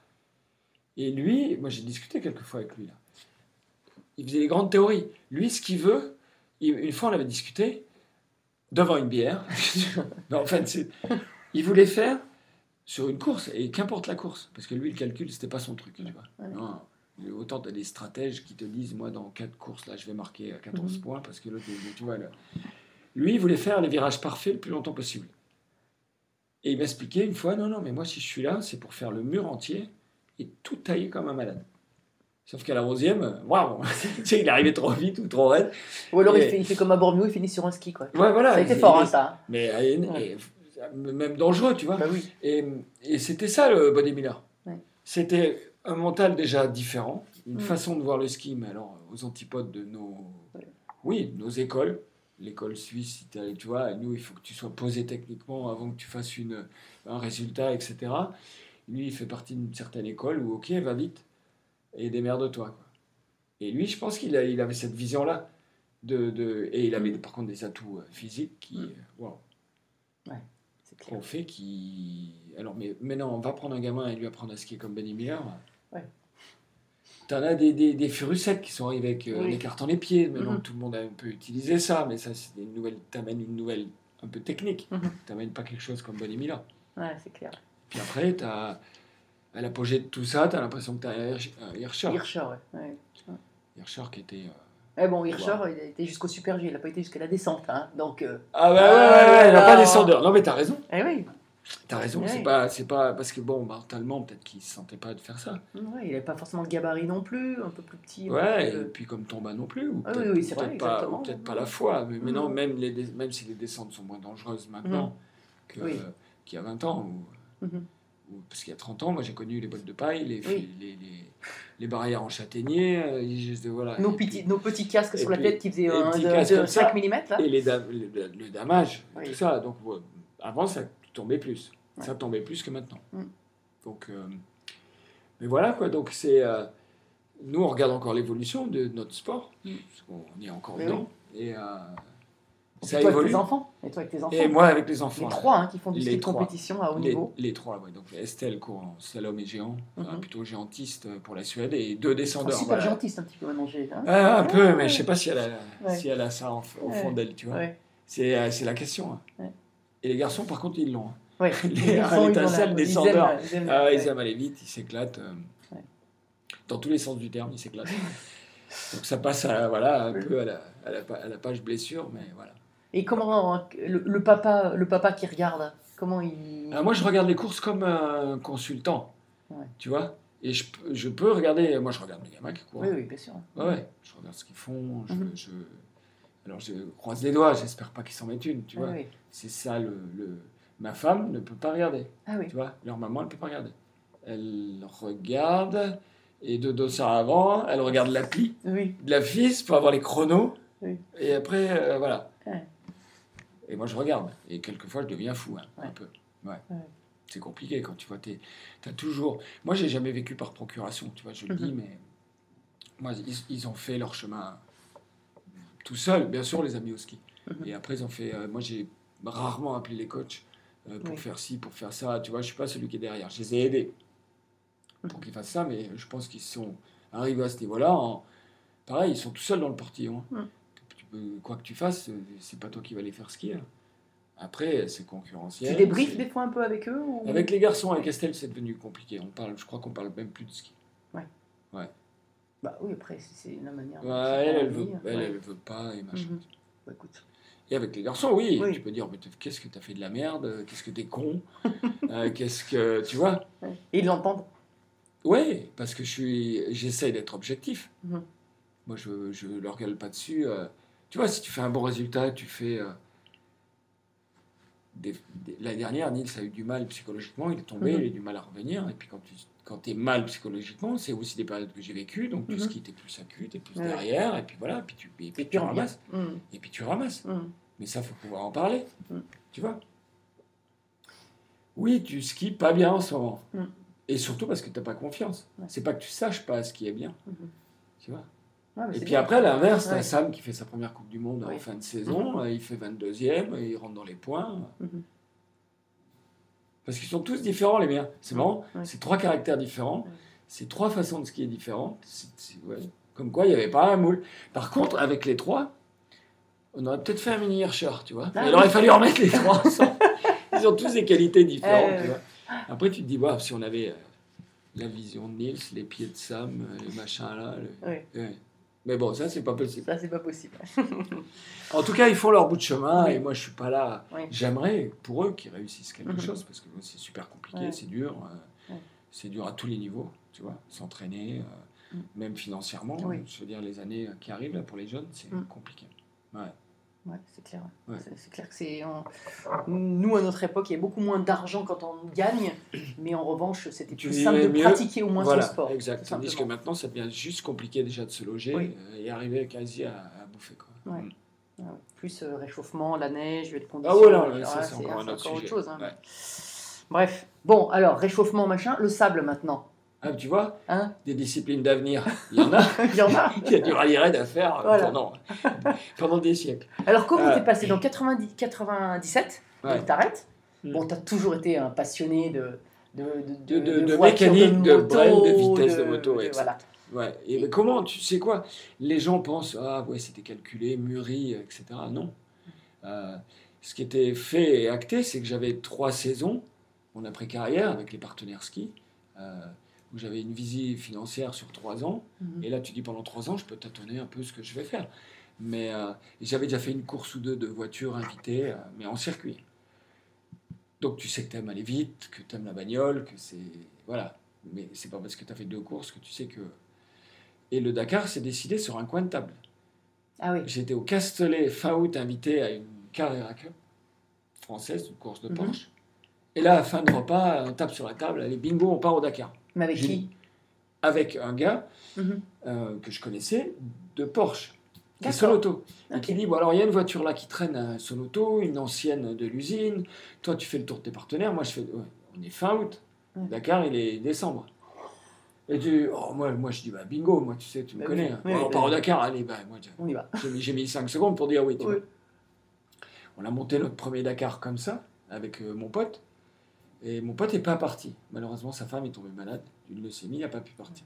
Et lui, moi j'ai discuté quelques fois avec lui là. Il faisait des grandes théories. Lui, ce qu'il veut, il- une fois on avait discuté devant une bière. non, en fait, c'est- il voulait faire sur une course, et qu'importe la course, parce que lui, le calcul, c'était pas son truc. Tu vois. Ouais. Non, autant tu as des stratèges qui te disent, moi, dans quatre courses, là, je vais marquer à 14 Mhm. points, parce que l'autre, tu vois, là. lui, il voulait faire les virages parfaits le plus longtemps possible. Et il m'expliquait une fois, non, non, mais moi, si je suis là, c'est pour faire le mur entier et tout tailler comme un malade. Sauf qu'à la 11e, waouh, il arrivait trop vite ou trop raide. Ou alors il, fait, il fait comme à Bormio, il finit sur un ski. Quoi. Ouais, voilà. ça a été fort, hein, ça. hein. Mais et- Ouais. et- même dangereux, tu vois. Bah oui. Et, et c'était ça le Body Miller. Ouais. C'était un mental déjà différent, une façon de voir le ski, mais alors aux antipodes de nos, Ouais. oui, nos écoles. L'école suisse, tu vois, nous, il faut que tu sois posé techniquement avant que tu fasses une, un résultat, etc. Lui, il fait partie d'une certaine école où, ok, va vite et démerde-toi. Quoi. Et lui, je pense qu'il a, il avait cette vision-là. De, de, et il avait par contre des atouts euh, physiques qui, Mm. euh, waouh, C'est clair. qu'on fait qui. Alors, mais maintenant, on va prendre un gamin et lui apprendre à skier comme Benny Miller. Ouais. T'en as des, des, des furusettes qui sont arrivés avec euh, Oui. les cartons les pieds. Maintenant, Mhm. tout le monde a un peu utilisé ça, mais ça, c'est une nouvelle. T'amènes une nouvelle un peu technique. Mhm. T'amènes pas quelque chose comme Benny Miller. Ouais, c'est clair. Puis après, t'as. À l'apogée de tout ça, t'as l'impression que t'as un Hirsch- un Hirscher. Hirscher, ouais. ouais. Hirscher qui était. euh, Eh bon, Hirscher, il a été jusqu'au Super G, il n'a pas été jusqu'à la descente. Hein. Donc, euh, Ah bah ouais, Ah, ouais, ouais, il n'a pas descendeur. Non, mais t'as raison. eh oui, T'as raison. Ouais. C'est pas, c'est pas. Parce que bon, mentalement, peut-être qu'il se sentait pas de faire ça. ouais, il n'avait pas forcément de gabarit non plus, un peu plus petit. peu Ouais, et euh, puis comme Tomba non plus, ou Ah peut-être oui, oui, c'est vrai, pas, ou peut-être pas la foi, mais maintenant, Mhm. même, les, même si les descentes sont moins dangereuses maintenant que, euh, qu'il y a 20 ans, ou, Mhm. Parce qu'il y a 30 ans, moi j'ai connu les bottes de paille, les, Oui. les, les, les barrières en châtaignier, euh, juste, voilà, nos, puis- petits, nos petits casques sur la tête qui faisaient un, de, de comme ça. 5 mm là. et les le, le damage, Oui. tout ça. Donc ouais, avant, ça tombait plus. Ouais. Ça tombait plus que maintenant. Mm. Donc, euh, mais voilà quoi. Donc c'est euh, nous on regarde encore l'évolution de notre sport. Mm. parce qu'on y est encore Mais dedans. Et euh, Et ça toi évolue. avec tes enfants. Et toi avec tes enfants. Et moi avec les enfants. les là. trois hein, qui font du Les ski de compétition à haut les, niveau. les trois, ouais. Donc Estelle court en slalom et géant, Mhm. plutôt géantiste pour la Suède, et deux descendeurs. super voilà. gentils un petit peu maintenant. j'ai- Hein Ah, un peu, Ouais. mais je sais pas si elle a, Ouais. si elle a ça en- au fond Ouais. d'elle, tu vois. ouais. C'est euh, c'est la question. hein. Ouais. Et les garçons, par contre, ils l'ont. hein. Ouais. Les- l'étincelle la- des ils aiment- Ah, ouais. ils aiment aller vite, ils s'éclatent. euh, Ouais. Dans tous les sens du terme, ils s'éclatent. Donc ça passe à, voilà, un peu à la, à, la, pa- à la page blessure, mais voilà. Et comment le, le papa, le papa qui regarde, comment il. Ah, moi, je regarde les courses comme un consultant, Ouais. tu vois. Et je, peux- je peux regarder, moi je regarde mes gamins qui courent. Oui, oui, bien sûr. Ouais, ouais, je regarde ce qu'ils font. Je, Mhm. je- alors je croise les doigts, j'espère pas qu'ils s'en mettent une, tu Ah vois. oui. C'est ça le, le- Ma femme ne peut pas regarder. Ah oui. Tu vois, leur maman, elle ne peut pas regarder. Elle regarde Et de dossard avant, elle regarde l'appli Oui. de la FIS pour avoir les chronos. Oui. Et après, euh, voilà. Ouais. Et moi, je regarde. Et quelquefois, je deviens fou, hein, un peu. Ouais. Ouais. C'est compliqué quand tu vois, tu as toujours... Moi, j'ai jamais vécu par procuration, tu vois, je le dis, Mhm. mais... Moi, ils, ils ont fait leur chemin tout seuls. Bien sûr, les a mis au ski. Mhm. Et après, ils ont fait... euh, moi, j'ai rarement appelé les coachs euh, pour Oui. faire ci, pour faire ça. Tu vois, je suis pas celui qui est derrière. Je les ai aidés pour Mhm. qu'ils fassent ça, mais je pense qu'ils sont arrivés à ce niveau-là. en- Pareil, ils sont tout seuls dans le portillon. hein. Peux- quoi que tu fasses, euh, c'est pas toi qui vas les faire skier. Après, c'est concurrentiel. Tu débriefes des fois un peu avec eux ou... Avec les garçons, avec Estelle, c'est devenu compliqué. On parle, je crois qu'on parle même plus de ski. Bah oui, après, c'est- la manière. Ouais, elle, elle, veut, elle, Ouais. elle veut pas et machin. Mhm. Bah, écoute. Et avec les garçons, oui, Oui. tu peux dire, mais qu'est-ce que t'as fait de la merde Qu'est-ce que t'es con Euh, Qu'est-ce que. Tu vois Ouais. Et ils l'entendent. Oui, parce que je suis, j'essaye d'être objectif. Mhm. Moi, je, je leur gueule pas dessus. euh. Tu vois, si tu fais un bon résultat, tu fais. euh, des- des- L'année dernière, Nils a eu du mal psychologiquement, il est tombé, Mhm. il a eu du mal à revenir. Et puis quand tu quand es mal psychologiquement, c'est aussi des périodes que j'ai vécues. Donc tout Mhm. ce qui était plus acu, t'es plus Ouais. derrière. Et puis voilà, puis tu, et puis tu ramasses. Mhm. Et puis tu ramasses. Mhm. Mais ça, faut pouvoir en parler. Tu vois Oui, tu skis pas bien en ce moment. Et surtout parce que tu n'as pas confiance. Ouais. C'est pas que tu saches pas ce qui est bien. Mhm. Tu vois Ouais, mais Et puis bien. après, à l'inverse, t'as Ouais. Sam qui fait sa première Coupe du Monde Oui. en fin de saison. euh, Il fait 22e, il rentre dans les points. Mhm. Parce qu'ils sont tous différents, les miens. C'est marrant. Ouais. C'est trois caractères différents. Ouais. C'est trois façons de skier différentes. C'est- c'est- ouais. Comme quoi, il n'y avait pas un moule. Par contre, avec les trois, on aurait peut-être fait un mini Hirscher, tu vois. Ah il oui. aurait fallu en mettre les trois ensemble. Ils ont tous des qualités différentes, Euh, tu vois. Après, tu te dis, waouh, si on avait euh, la vision de Nils, les pieds de Sam, euh, les machins là. le- Ouais. ouais. Mais bon, ça, c'est pas possible. Ça, c'est pas possible. En tout cas, ils font leur bout de chemin Oui. et moi, je suis pas là. Oui. J'aimerais pour eux qu'ils réussissent quelque Mhm. chose parce que c'est super compliqué, Ouais. c'est dur. euh, Ouais. C'est dur à tous les niveaux, tu vois. S'entraîner, euh, Mm. même financièrement. Oui. Je veux dire, les années qui arrivent là, pour les jeunes, c'est Mm. compliqué. Ouais. Ouais, c'est clair. Ouais. C'est- clair que c'est. Nous, à notre époque, il y avait beaucoup moins d'argent quand on gagne, mais en revanche, c'était plus simple de mieux. pratiquer au moins voilà, son sport. exact. Tandis que maintenant, ça devient juste compliqué déjà de se loger Oui. euh, et arriver quasi à, à bouffer. Quoi. Ouais. Mm. Ouais. Plus euh, réchauffement, la neige, les Ah conditions. ouais, non, alors ça, là, c'est encore un autre encore sujet. autre chose. hein. Bref. Bon, alors, réchauffement, machin, le sable maintenant. Ah, tu vois, Hein des disciplines d'avenir, il y en a. Il y en a. Il y a du rallye raid à faire euh, Voilà. pendant, pendant des siècles. Alors, comment Ah. t'es passé dans 90, 97 Ouais. Donc, t'arrêtes. Mm. Bon, t'as toujours été un passionné de. De, De- de- de voitures, mécanique, de moto, brel, de vitesse de moto, de- ouais, voilà. Ouais. Et mais comment, tu sais quoi Les gens pensent, ah ouais, c'était calculé, mûri, etc. Non. Euh, ce qui était fait et acté, c'est que j'avais trois saisons, mon après-carrière, avec les partenaires ski, euh, où j'avais une visie financière sur trois ans. Mhm. Et là, tu dis, pendant trois ans, je peux tâtonner un peu ce que je vais faire. Mais euh, j'avais déjà fait une course ou deux de voitures invitées, euh, mais en circuit. Donc tu sais que tu aimes aller vite, que tu aimes la bagnole, que c'est. Voilà. Mais c'est pas parce que tu as fait deux courses que tu sais que. Et le Dakar s'est décidé sur un coin de table. Ah oui. J'étais au Castellet fin août invité à une Carrera Cup française, une course de Mhm. Porsche. Et là, à la fin de repas, on tape sur la table, allez, bingo, on part au Dakar. Mais avec qui Avec un gars Mhm. euh, que je connaissais de Porsche, qui est D'accord. Sonoto. Et Ok. qui dit, bon alors il y a une voiture là qui traîne à Sonoto, une ancienne de l'usine, toi tu fais le tour de tes partenaires, moi je fais, ouais, on est fin août. Dakar il est décembre. Et tu, oh, moi, moi je dis, bah bingo, moi tu sais, tu me Bah connais, oui, hein. oui, Bon, on part au Dakar, allez, bah moi On y va. j'ai mis, j'ai mis 5 secondes pour dire oui. tu vois. On a monté notre premier Dakar comme ça, avec euh, mon pote, et mon pote n'est pas parti. Malheureusement sa femme est tombée malade d'une leucémie, il n'a pas pu partir.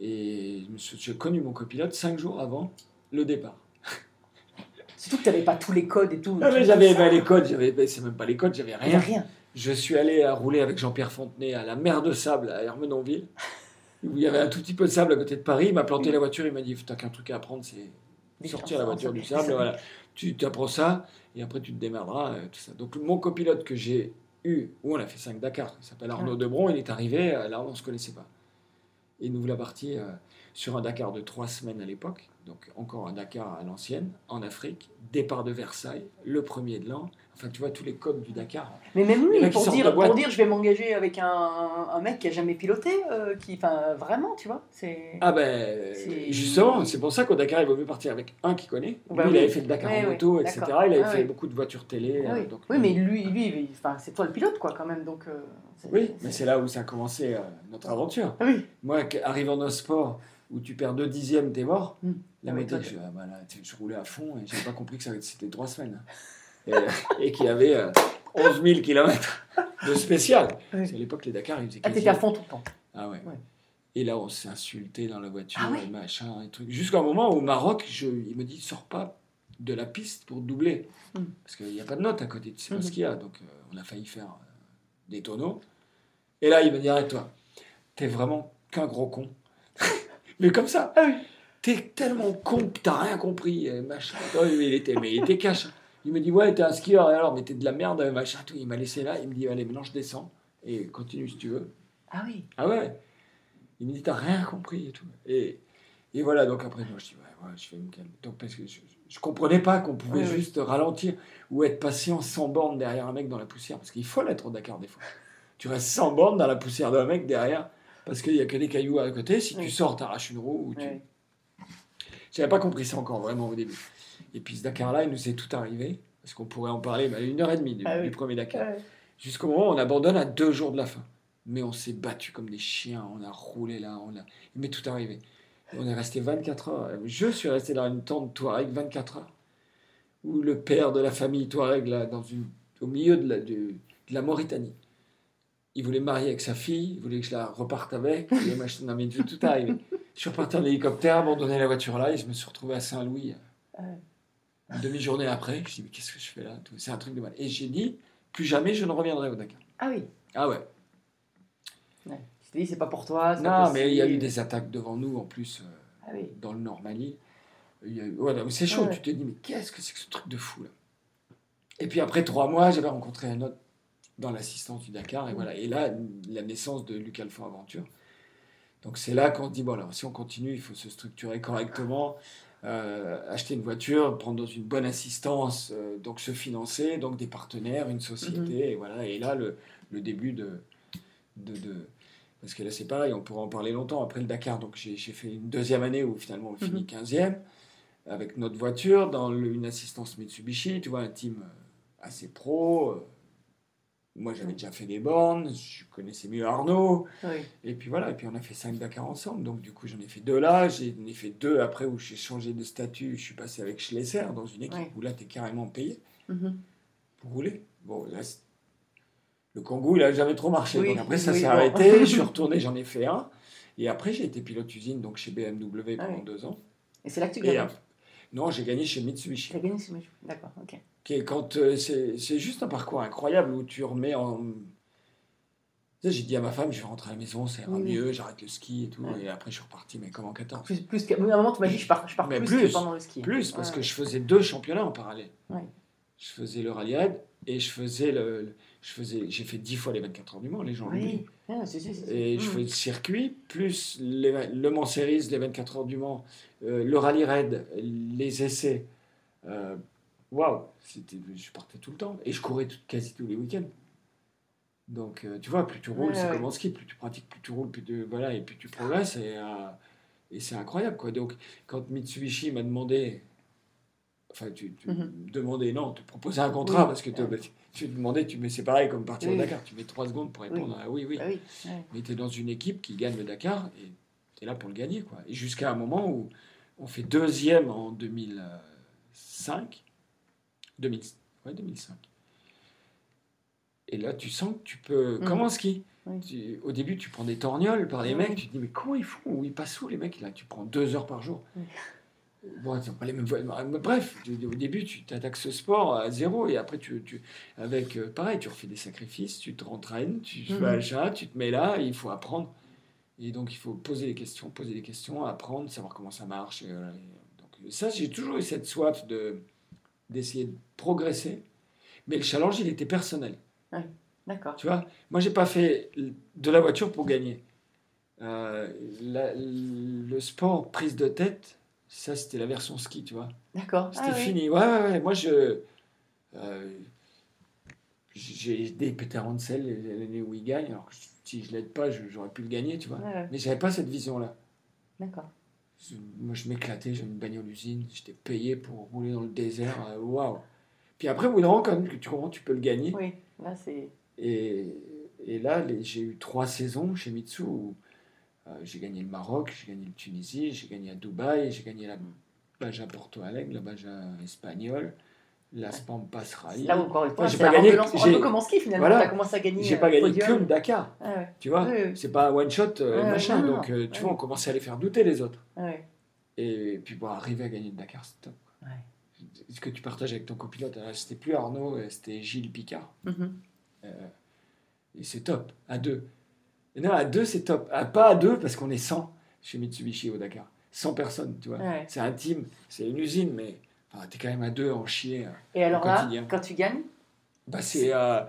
Et j'ai connu mon copilote 5 jours avant le départ. Surtout que tu n'avais pas tous les codes et tout. Ah, mais j'avais bah, les codes, j'avais, bah, c'est même pas les codes, j'avais rien. rien. Je suis allé à rouler avec Jean-Pierre Fontenay à la mer de sable à Hermenonville, où il y avait un tout petit peu de sable à côté de Paris. Il m'a planté la voiture, il m'a dit T'as qu'un truc à apprendre, c'est sortir la voiture du sable. Voilà. Tu t'apprends ça, et après tu te démerderas. euh, tout ça. Donc mon copilote que j'ai eu, où on a fait 5 Dakar, il s'appelle Arnaud Debron, il est arrivé, euh, là on ne se connaissait pas. Et nous voilà partis euh, sur un Dakar de 3 semaines à l'époque, donc encore un Dakar à l'ancienne, en Afrique, départ de Versailles, le premier de l'an, Enfin, tu vois, tous les codes du Dakar. Mais même lui, pour dire, pour dire je vais m'engager avec un, un mec qui a jamais piloté, euh, qui, enfin vraiment, tu vois. Ah ben, justement, c'est pour ça qu'au Dakar, il vaut mieux partir avec un qui connaît. Lui, Bah il oui. avait fait le Dakar en ouais, moto, etc. Il avait Ah fait beaucoup de voitures télé. Ah euh, oui. donc, oui, mais lui, lui, il- enfin, c'est toi le pilote, quoi, quand même, donc. euh, Oui, mais c'est là où ça a commencé euh, notre aventure. Ah oui. Moi, arrivant dans le sport, où tu perds deux dixièmes, t'es mort. Hmm. La Ah toi, je, voilà, je roulais à fond et j'avais pas compris que c'était trois semaines. Et, y avait euh, 11 000 km de spécial. Oui. Qu'à l'époque, les Dakar, ils faisaient Ah, t'étais à fond tout le temps. Ah ouais. Ouais. Et là, on s'est insulté dans la voiture, Ah ouais machin, et trucs. Jusqu'à un moment où au Maroc, je, il me dit sors pas de la piste pour doubler. Hmm. Parce qu'il n'y a pas de note à côté, tu sais pas ce qu'il y a. Donc, euh, on a failli faire euh, des tonneaux. Et là, il me dit arrête-toi, t'es vraiment qu'un gros con. mais comme ça. Ah. T'es tellement con que t'as rien compris, et machin. Il était, mais il était cash. Il me dit ouais, t'es un skieur, et alors, mais t'es de la merde, machin, tout. Il m'a laissé là, il me dit allez, maintenant je descends, et continue si tu veux. Ah oui. Ah ouais Il me dit, t'as rien compris et tout. Et, et voilà, donc après, moi, je dis, ouais, ouais, je vais me calmer. Donc, parce que je, je comprenais pas qu'on pouvait Oui, oui. juste ralentir ou être patient sans borne derrière un mec dans la poussière. Parce qu'il faut l'être au Dakar, des fois. Tu restes sans borne dans la poussière d'un mec derrière parce qu'il y a que des cailloux à côté. Si tu Oui. sors, t'arraches une roue. Ou tu... Ouais. J'avais pas compris ça encore vraiment au début. Et puis ce Dakar-là, il nous est tout arrivé. Parce qu'on pourrait en parler bah, une heure et demie du, Ah oui. du premier Dakar. Ouais. Jusqu'au moment où on abandonne à deux jours de la fin. Mais on s'est battu comme des chiens, on a roulé là, on a... il m'est tout arrivé. On est resté 24 heures. Je suis resté dans une tente Touareg 24 heures. Où le père de la famille Touareg, là, dans une... au milieu de la, de... de la Mauritanie, il voulait marier avec sa fille, il voulait que je la reparte avec. Il voulait m'acheter- mais tout, arrivé. Je suis reparti en hélicoptère, abandonné la voiture là, et je me suis retrouvé à Saint-Louis. Ah ouais. Une demi-journée après, je dis, mais qu'est-ce que je fais là? C'est un truc de mal. Et j'ai dit, plus jamais je ne reviendrai au Dakar. Ah oui. Ah ouais. Ouais. Tu dit, c'est pas pour toi. Non, mais il y a eu des attaques devant nous en plus euh, Ah oui. dans le Nord Mali. Il y a eu- ouais, non, mais c'est chaud, Ah ouais. tu te dis, mais qu'est-ce que c'est que ce truc de fou là? Et puis après trois mois, j'avais rencontré un autre dans l'assistance du Dakar, et Mm. voilà. Et là, la naissance de Luc Alpha Aventure. Donc c'est là qu'on se dit, bon, alors si on continue, il faut se structurer correctement, euh, acheter une voiture, prendre dans une bonne assistance, euh, donc se financer, donc des partenaires, une société, Mm-hmm. et voilà. Et là, le, le début de, de, de- Parce que là, c'est pareil, on pourra en parler longtemps après le Dakar. Donc j'ai fait une deuxième année où finalement on finit Mhm. 15e, avec notre voiture, dans le- une assistance Mitsubishi, tu vois, un team euh, assez pro. Moi, j'avais déjà fait des bornes, je connaissais mieux Arnaud. Oui. Et puis voilà, et puis on a fait 5 Dakar ensemble. Donc du coup, j'en ai fait deux là. J'en ai fait deux après où j'ai changé de statut. Je suis passé avec Schlesser dans une équipe où là, tu es carrément payé Mhm. pour rouler. Bon, là, le Kangoo, il a jamais trop marché. Oui, donc après, ça s'est bon. arrêté. je suis retourné, j'en ai fait un. Et après, j'ai été pilote usine donc chez BMW Ah pendant oui. deux ans. Et c'est là que tu gagnes. Non, j'ai gagné chez Mitsubishi. Tu as gagné, c'est moi. D'accord, ok. Est quand euh, c'est c'est juste un parcours incroyable où tu remets en. Tu sais, j'ai dit à ma femme, je vais rentrer à la maison, ça ira Oui, mieux, j'arrête le ski et tout. Ouais. Et après, je suis reparti, mais comme en 14. Plus, plus que... à un moment, tu m'as dit, je pars, je pars Mais plus, plus, que pendant le ski. Plus, parce Ouais. que je faisais deux championnats en parallèle. Ouais. Je faisais le rallye raid et je faisais le. le- je faisais, j'ai fait dix fois les 24 heures du Mans, les gens. Oui, ah, si, si, si, si. Et je Mm. fais le circuit, plus les- le Mans Series, les 24 heures du Mans, euh, le rallye raid, les essais. Euh, Waouh, c'était, je partais tout le temps. Et je courais tout- quasi tous les week-ends. Donc, euh, tu vois, plus tu roules, Ouais, c'est ouais. comme en ski, plus tu pratiques, plus tu roules, plus tu, voilà, et plus tu progresses. Et, euh, et c'est incroyable, quoi. Donc, quand Mitsubishi m'a demandé, enfin, tu, tu Mhm. demandais, non, te proposais un contrat, Oui. parce que te- tu te demandais, tu, mais c'est pareil comme partir Oui. au Dakar, tu mets trois secondes pour répondre à oui, oui. Ah. Mais tu es dans une équipe qui gagne le Dakar et tu es là pour le gagner. Quoi. Et jusqu'à un moment où on fait deuxième en 2005. 2000, ouais, 2005. Et là, tu sens que tu peux. Mhm. Comme en ski. Oui. Tu- au début, tu prends des torgnoles par les Oui. mecs. Tu te dis, mais comment ils font? Ils passent où les mecs Là, tu prends deux heures par jour. Oui. Bon, c'est pas les mêmes voies. Bref, au début, tu t'attaques ce sport à zéro et après, tu, tu, avec euh, pareil, tu refais des sacrifices, tu te rentraînes, tu Mhm. fais achat, tu te mets là, et il faut apprendre. Et donc, il faut poser des questions, poser des questions, apprendre, savoir comment ça marche. Et, donc, ça, j'ai toujours eu cette soif de d'essayer de progresser. Mais le challenge, il était personnel. D'accord. Tu vois, moi, j'ai pas fait de la voiture pour gagner. Euh, la- le sport prise de tête, ça, c'était la version ski, tu vois. D'accord. C'était Ah fini. Ouais, ouais, ouais. Moi, je. euh, j'ai aidé Peter Hansel l'année où il gagne. Alors que si je l'aide pas, j'aurais pu le gagner, tu vois. Ouais, ouais. Mais j'avais pas cette vision-là. D'accord. Moi, je m'éclatais, j'avais une bagnole usine, j'étais payé pour rouler dans le désert. euh, Waouh! Puis après, au bout d'un moment, quand même, que tu comprends, tu peux le gagner. Oui, là c'est. Et, et là, j'ai eu trois saisons chez Mitsu où j'ai gagné le Maroc, j'ai gagné le Tunisie, j'ai gagné à Dubaï, j'ai gagné la Baja Porto Alegre, la Baja espagnole, la Pampas Rally. Là encore une fois, c'est un gagné- peu, comme en ski finalement. Voilà. Commencé à gagner. J'ai euh, pas gagné podium. que le Dakar, Ah ouais, tu vois. Oui, oui. C'est pas un one shot euh, Ouais, machin. non, donc, euh, tu vois, on commençait à les faire douter les autres. ah ouais. Et puis, bon, arriver à gagner le Dakar, c'est top. Ce que tu partages avec ton copilote, c'était plus Arnaud, euh, c'était Gilles Picard. Mhm. Euh, et c'est top, à deux. Non, à deux, c'est top. À, pas à deux, parce qu'on est 100 chez Mitsubishi au Dakar. 100 personnes, tu vois. Ouais. C'est intime, c'est une usine, mais enfin, t'es quand même à deux en chier. euh. Et alors là, quand tu gagnes, Bah, c'est euh,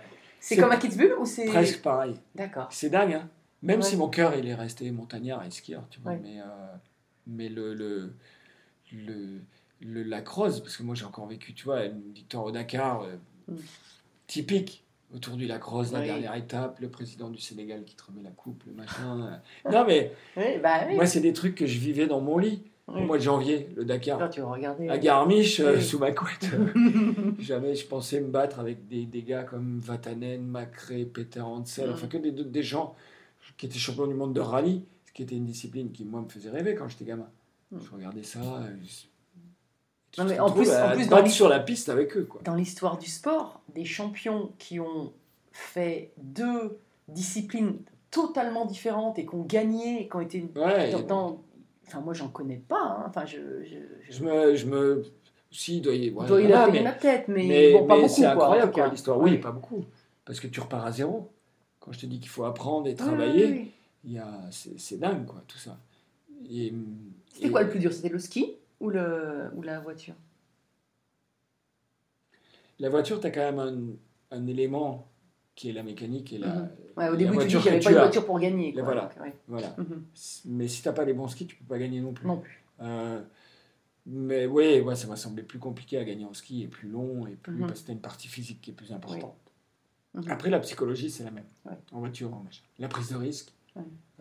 comme à Kitzbühel ou c'est. presque pareil. D'accord. C'est dingue, hein. Même Ouais. si mon cœur, il est resté montagnard et skieur, tu vois. Ouais. Mais, euh, mais le, le, le, le- la crosse, parce que moi, j'ai encore vécu, tu vois, une victoire au Dakar euh, Mm. typique. Autour du lacrosse, la Oui. dernière étape, le président du Sénégal qui te remet la coupe, le machin. euh. Non, mais Oui, bah oui. moi, c'est des trucs que je vivais dans mon lit au mois de janvier, le Dakar. Quand tu. À Garmisch, euh, sous ma couette. Jamais je pensais me battre avec des, des gars comme Vatanen, Macré, Peter Hansel, Mm. enfin que des, des gens qui étaient champions du monde de rallye, ce qui était une discipline qui, moi, me faisait rêver quand j'étais gamin. Mm. Je regardais ça. Non, mais en plus- à en plus, dans sur la piste avec eux. Quoi. Dans l'histoire du sport, des champions qui ont fait deux disciplines totalement différentes et qui ont gagné, et qui ont été Ouais, dans. dans- Enfin, moi, j'en connais pas. hein. Enfin, je. je, je- je me. Je me si, il doit y, ouais, il doit y voilà, mais- la tête, mais, Mais, bon, pas mais beaucoup. c'est incroyable quoi, l'histoire. Oui, pas beaucoup. Parce que tu repars à zéro. Quand je te dis qu'il faut apprendre et travailler, oui, oui. il y a, c'est, c'est dingue quoi, tout ça. Et- C'était et- quoi le plus dur? C'était le ski? Ou, le, ou la voiture? La voiture, tu as quand même un, un élément qui est la mécanique et la. Mhm. Ouais, au début, tu dis qu'il n'y avait pas tu de as. voiture pour gagner. Quoi, voilà. donc, ouais. Voilà. Mhm. Mais si t'as pas les bons skis, tu peux pas gagner non plus. Non plus. Euh, mais oui, ouais, ça m'a semblé plus compliqué à gagner en ski et plus long et plus Mhm. parce que t'as une partie physique qui est plus importante. Après, la psychologie, c'est la même. En voiture, en machin. La prise de risque.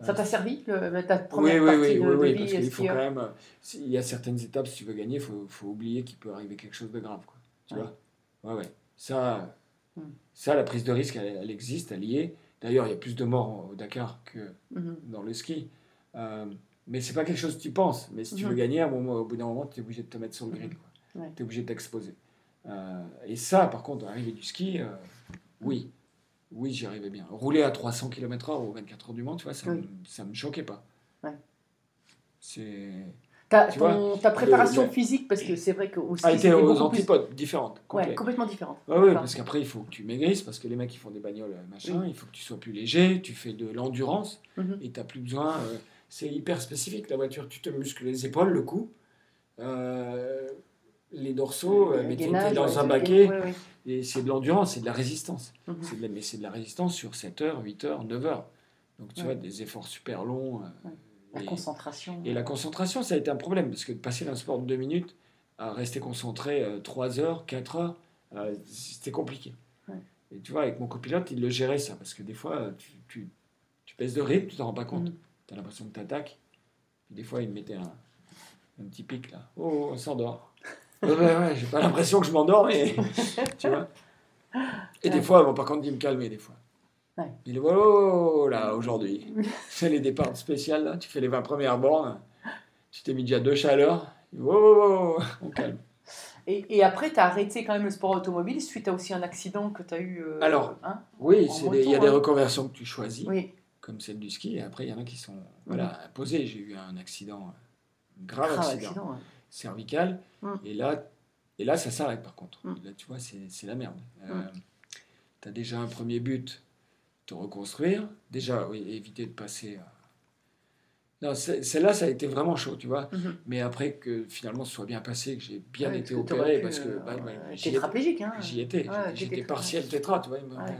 Ça t'a servi, le, ta oui, première oui, partie oui, de, oui, de oui, vie parce qu'il faut quand même. Il y a certaines étapes, si tu veux gagner, il faut, faut oublier qu'il peut arriver quelque chose de grave. Quoi. Tu Ouais. vois? Ouais, ouais. Ça, ça, la prise de risque, elle, elle existe, elle y est. D'ailleurs, il y a plus de morts au Dakar que Mhm. dans le ski. Euh, mais c'est pas quelque chose que tu penses. Mais si tu veux gagner, à un moment, au bout d'un moment, tu es obligé de te mettre sur le grid. Ouais. Tu es obligé de t'exposer. Euh, et ça, par contre, arriver du ski, euh, oui. Oui, j'y arrivais bien. Rouler à 300 km/h aux 24 heures du Mans, tu vois, ça, Oui. me, choquait pas. Ouais. C'est. Ta, Tu ton- ta préparation le- physique, parce que c'est vrai qu'au ski, A été c'était aux beaucoup plus... antipodes, différentes. Ouais, complètement différente. Ouais, ouais, D'accord. parce qu'après, il faut que tu maigrisses, parce que les mecs, qui font des bagnoles, euh, machin, Oui. il faut que tu sois plus léger, tu fais de l'endurance, Mhm. et tu n'as plus besoin. euh, c'est hyper spécifique, la voiture. Tu te muscles les épaules, le cou, euh, les dorsaux, euh, Le mais tu es gainage, dans un baquet, gainage, ouais, ouais. et c'est de l'endurance, c'est de la résistance. Mhm. C'est de la- mais c'est de la résistance sur 7 heures, 8 heures, 9 heures. Donc, tu Ouais. vois, des efforts super longs. euh. La et- concentration. et la concentration, ça a été un problème, parce que de passer d'un sport de 2 minutes à rester concentré 3 heures, 4 heures, euh, c'était compliqué. Et tu vois, avec mon copilote, il le gérait ça, parce que des fois, euh, tu, tu, tu baisses de rythme, tu t'en rends pas compte. Mhm. Tu as l'impression que tu attaques. Des fois, il me mettait un, un petit pic là. Oh, on s'endort. Ouais, ouais, j'ai pas l'impression que je m'endors, mais tu vois. Et des fois, bon, par contre, il me calmait des fois. Ouais. Il est oh là, aujourd'hui. Tu fais les départs spéciaux là, tu fais les 20 premières bornes, tu t'es mis déjà deux chaleurs. Oh, oh, oh, on calme. Et, et après, tu as arrêté quand même le sport automobile suite à aussi un accident que tu as eu. euh, Alors, hein Oui, il y a des hein. reconversions que tu choisis, oui. comme celle du ski, et après, il y en a qui sont voilà, imposées. J'ai eu un accident, un grave, Grave accident, accident, ouais. Cervical, Mm. et, là, et là, ça s'arrête par contre. Mm. Là, tu vois, c'est la merde. tu as déjà un premier but, te reconstruire. Déjà, oui, éviter de passer. à- Non, c'est- celle-là, ça a été vraiment chaud, tu vois. Mhm. Mais après que finalement ce soit bien passé, que j'ai bien Ouais, été opéré, parce que euh, bah, bah, euh, tétraplégique, hein. J'y étais, Ouais, j'étais- partiel tétra, tu vois, il me Ouais.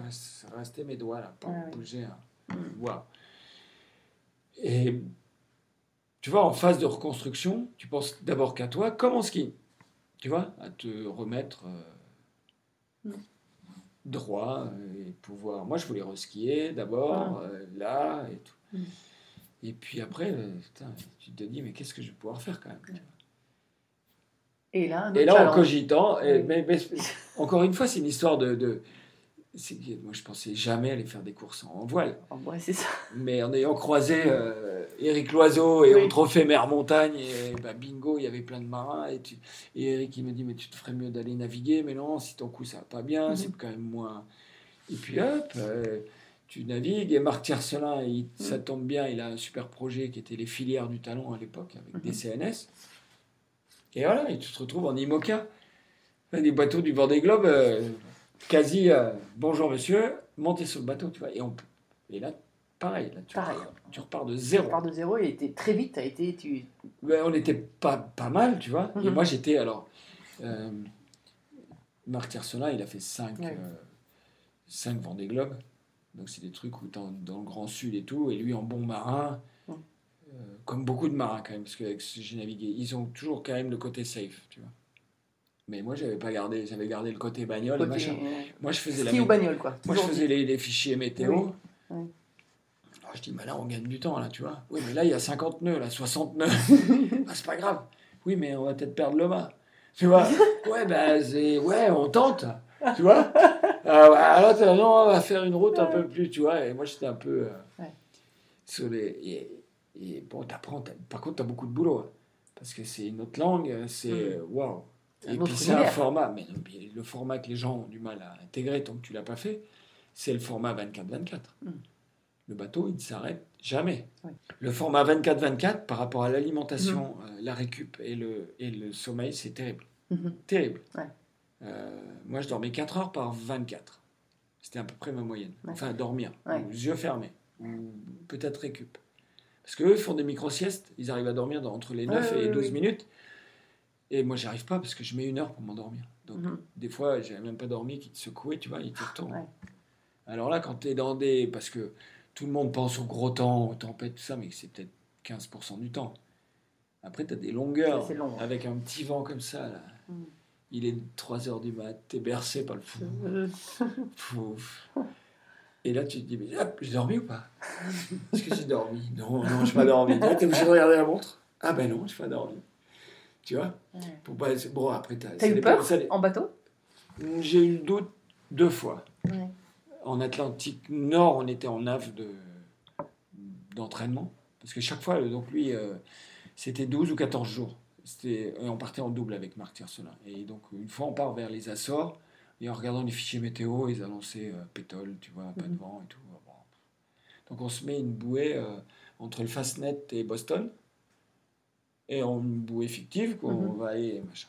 restait mes doigts là, ouais. bouger. hein. Mm. Waouh. Et tu vois, en phase de reconstruction, tu penses d'abord qu'à toi, comme en ski, tu vois, à te remettre. euh, droit euh, et pouvoir. Moi, je voulais reskier d'abord, euh, là et tout. Mm. Et puis après, euh, putain, tu te dis, mais qu'est-ce que je vais pouvoir faire quand même tu vois. Et là, Et là, en cogitant, et- mais, mais- encore une fois, c'est une histoire de. Moi, je pensais jamais aller faire des courses en voile. Oh, ouais, c'est ça. Mais en ayant croisé euh, Éric Loiseau et Oui. au trophée Mer Montagne, et bah, bingo, il y avait plein de marins. Et, tu, et Éric, il me dit Mais tu te ferais mieux d'aller naviguer. Mais non, si ton coup, ça va pas bien, Mhm. c'est quand même moins. Et puis hop, euh, tu navigues. Et Marc Tiercelin, il- ça tombe bien, il a un super projet qui était les filières du talon à l'époque, avec des Mhm. CNS. Et voilà, et tu te retrouves en IMOCA. Des bateaux du Vendée Globe, euh, quasi euh, bonjour monsieur, montez sur le bateau, tu vois. Et, on, et là, pareil, là, tu, Pareil. Repars, tu repars de Tu zéro. pars de zéro et était très vite, tu as été. Tu... On n'était pas, pas mal, tu vois. Et Mhm. moi, j'étais alors. Euh, Marc Tiercelin, il a fait 5 Ouais. cinq Vendée Globe. Donc, c'est des trucs où tu dans, dans le Grand Sud et tout. Et lui, en bon marin, euh, comme beaucoup de marins quand même, parce que j'ai navigué, ils ont toujours quand même le côté safe, tu vois. Mais moi, j'avais pas gardé, j'avais gardé le côté bagnole et côté, machin. euh, Moi, je faisais la ou bagnole, quoi. moi, je faisais les, les fichiers météo. Oui, oui. Alors, je dis, bah là, on gagne du temps, là, tu vois. Oui, mais là, il y a 50 nœuds, là, 60 nœuds. ah, c'est pas grave. Oui, mais on va peut-être perdre le mât. Tu vois Ouais, bah, c'est... Ouais, on tente. Tu vois Ah, ouais, Alors, t'as- non, on va faire une route un peu plus, tu vois. Et moi, j'étais un peu... euh, Ouais. sur les... Et, et bon, t'apprends. Par contre, t'as beaucoup de boulot. hein. parce que c'est une autre langue, c'est... Mm. Waouh Et puis, c'est un format... Mais le format que les gens ont du mal à intégrer tant que tu l'as pas fait, c'est le format 24-24. Mm. Le bateau, il ne s'arrête jamais. Oui. Le format 24-24, par rapport à l'alimentation, Mm. euh, la récup et le, et le sommeil, c'est terrible. Mhm. Terrible. Ouais. Euh, moi, je dormais 4 heures par 24. C'était à peu près ma moyenne. Ouais. Enfin, dormir, Ouais. ou les yeux fermés, ou peut-être récup. Parce qu'eux font des micro-siestes, ils arrivent à dormir dans- entre les 9 Ouais, et ouais, 12 ouais. minutes. Et moi, j'y arrive pas parce que je mets une heure pour m'endormir. Donc, Mhm. des fois, j'avais même pas dormi, qui te secouait, tu vois, il te retourne. Ouais. Alors là, quand tu es dans des. Parce que tout le monde pense au gros temps, aux tempêtes, tout ça, mais c'est peut-être 15% du temps. Après, tu as des longueurs long, ouais. avec un petit vent comme ça. Là. Mhm. Il est 3 heures du mat, tu es bercé par le fou. Pouf. Et là, tu te dis, mais hop, j'ai dormi ou pas? Est-ce que j'ai dormi? Non, non, je n'ai pas dormi. Tu es obligé de regarder la montre? Ah ben non, je n'ai pas dormi. Tu vois Ouais. Pour pas... Bon, après, t'as T'as eu peur ça en bateau? J'ai eu le doute deux fois. Ouais. En Atlantique Nord, on était en nave de d'entraînement. Parce que chaque fois, donc lui, euh, c'était 12 ou 14 jours. C'était- Et on partait en double avec Marc Tiercelin. Et donc, une fois, on part vers les Açores. Et en regardant les fichiers météo, ils annonçaient euh, pétole, tu vois, pas de Mhm. vent et tout. Bon. Donc, on se met une bouée euh, entre le Fastnet et Boston. Et en bouée fictive, quoi, on Mhm. va aller, machin.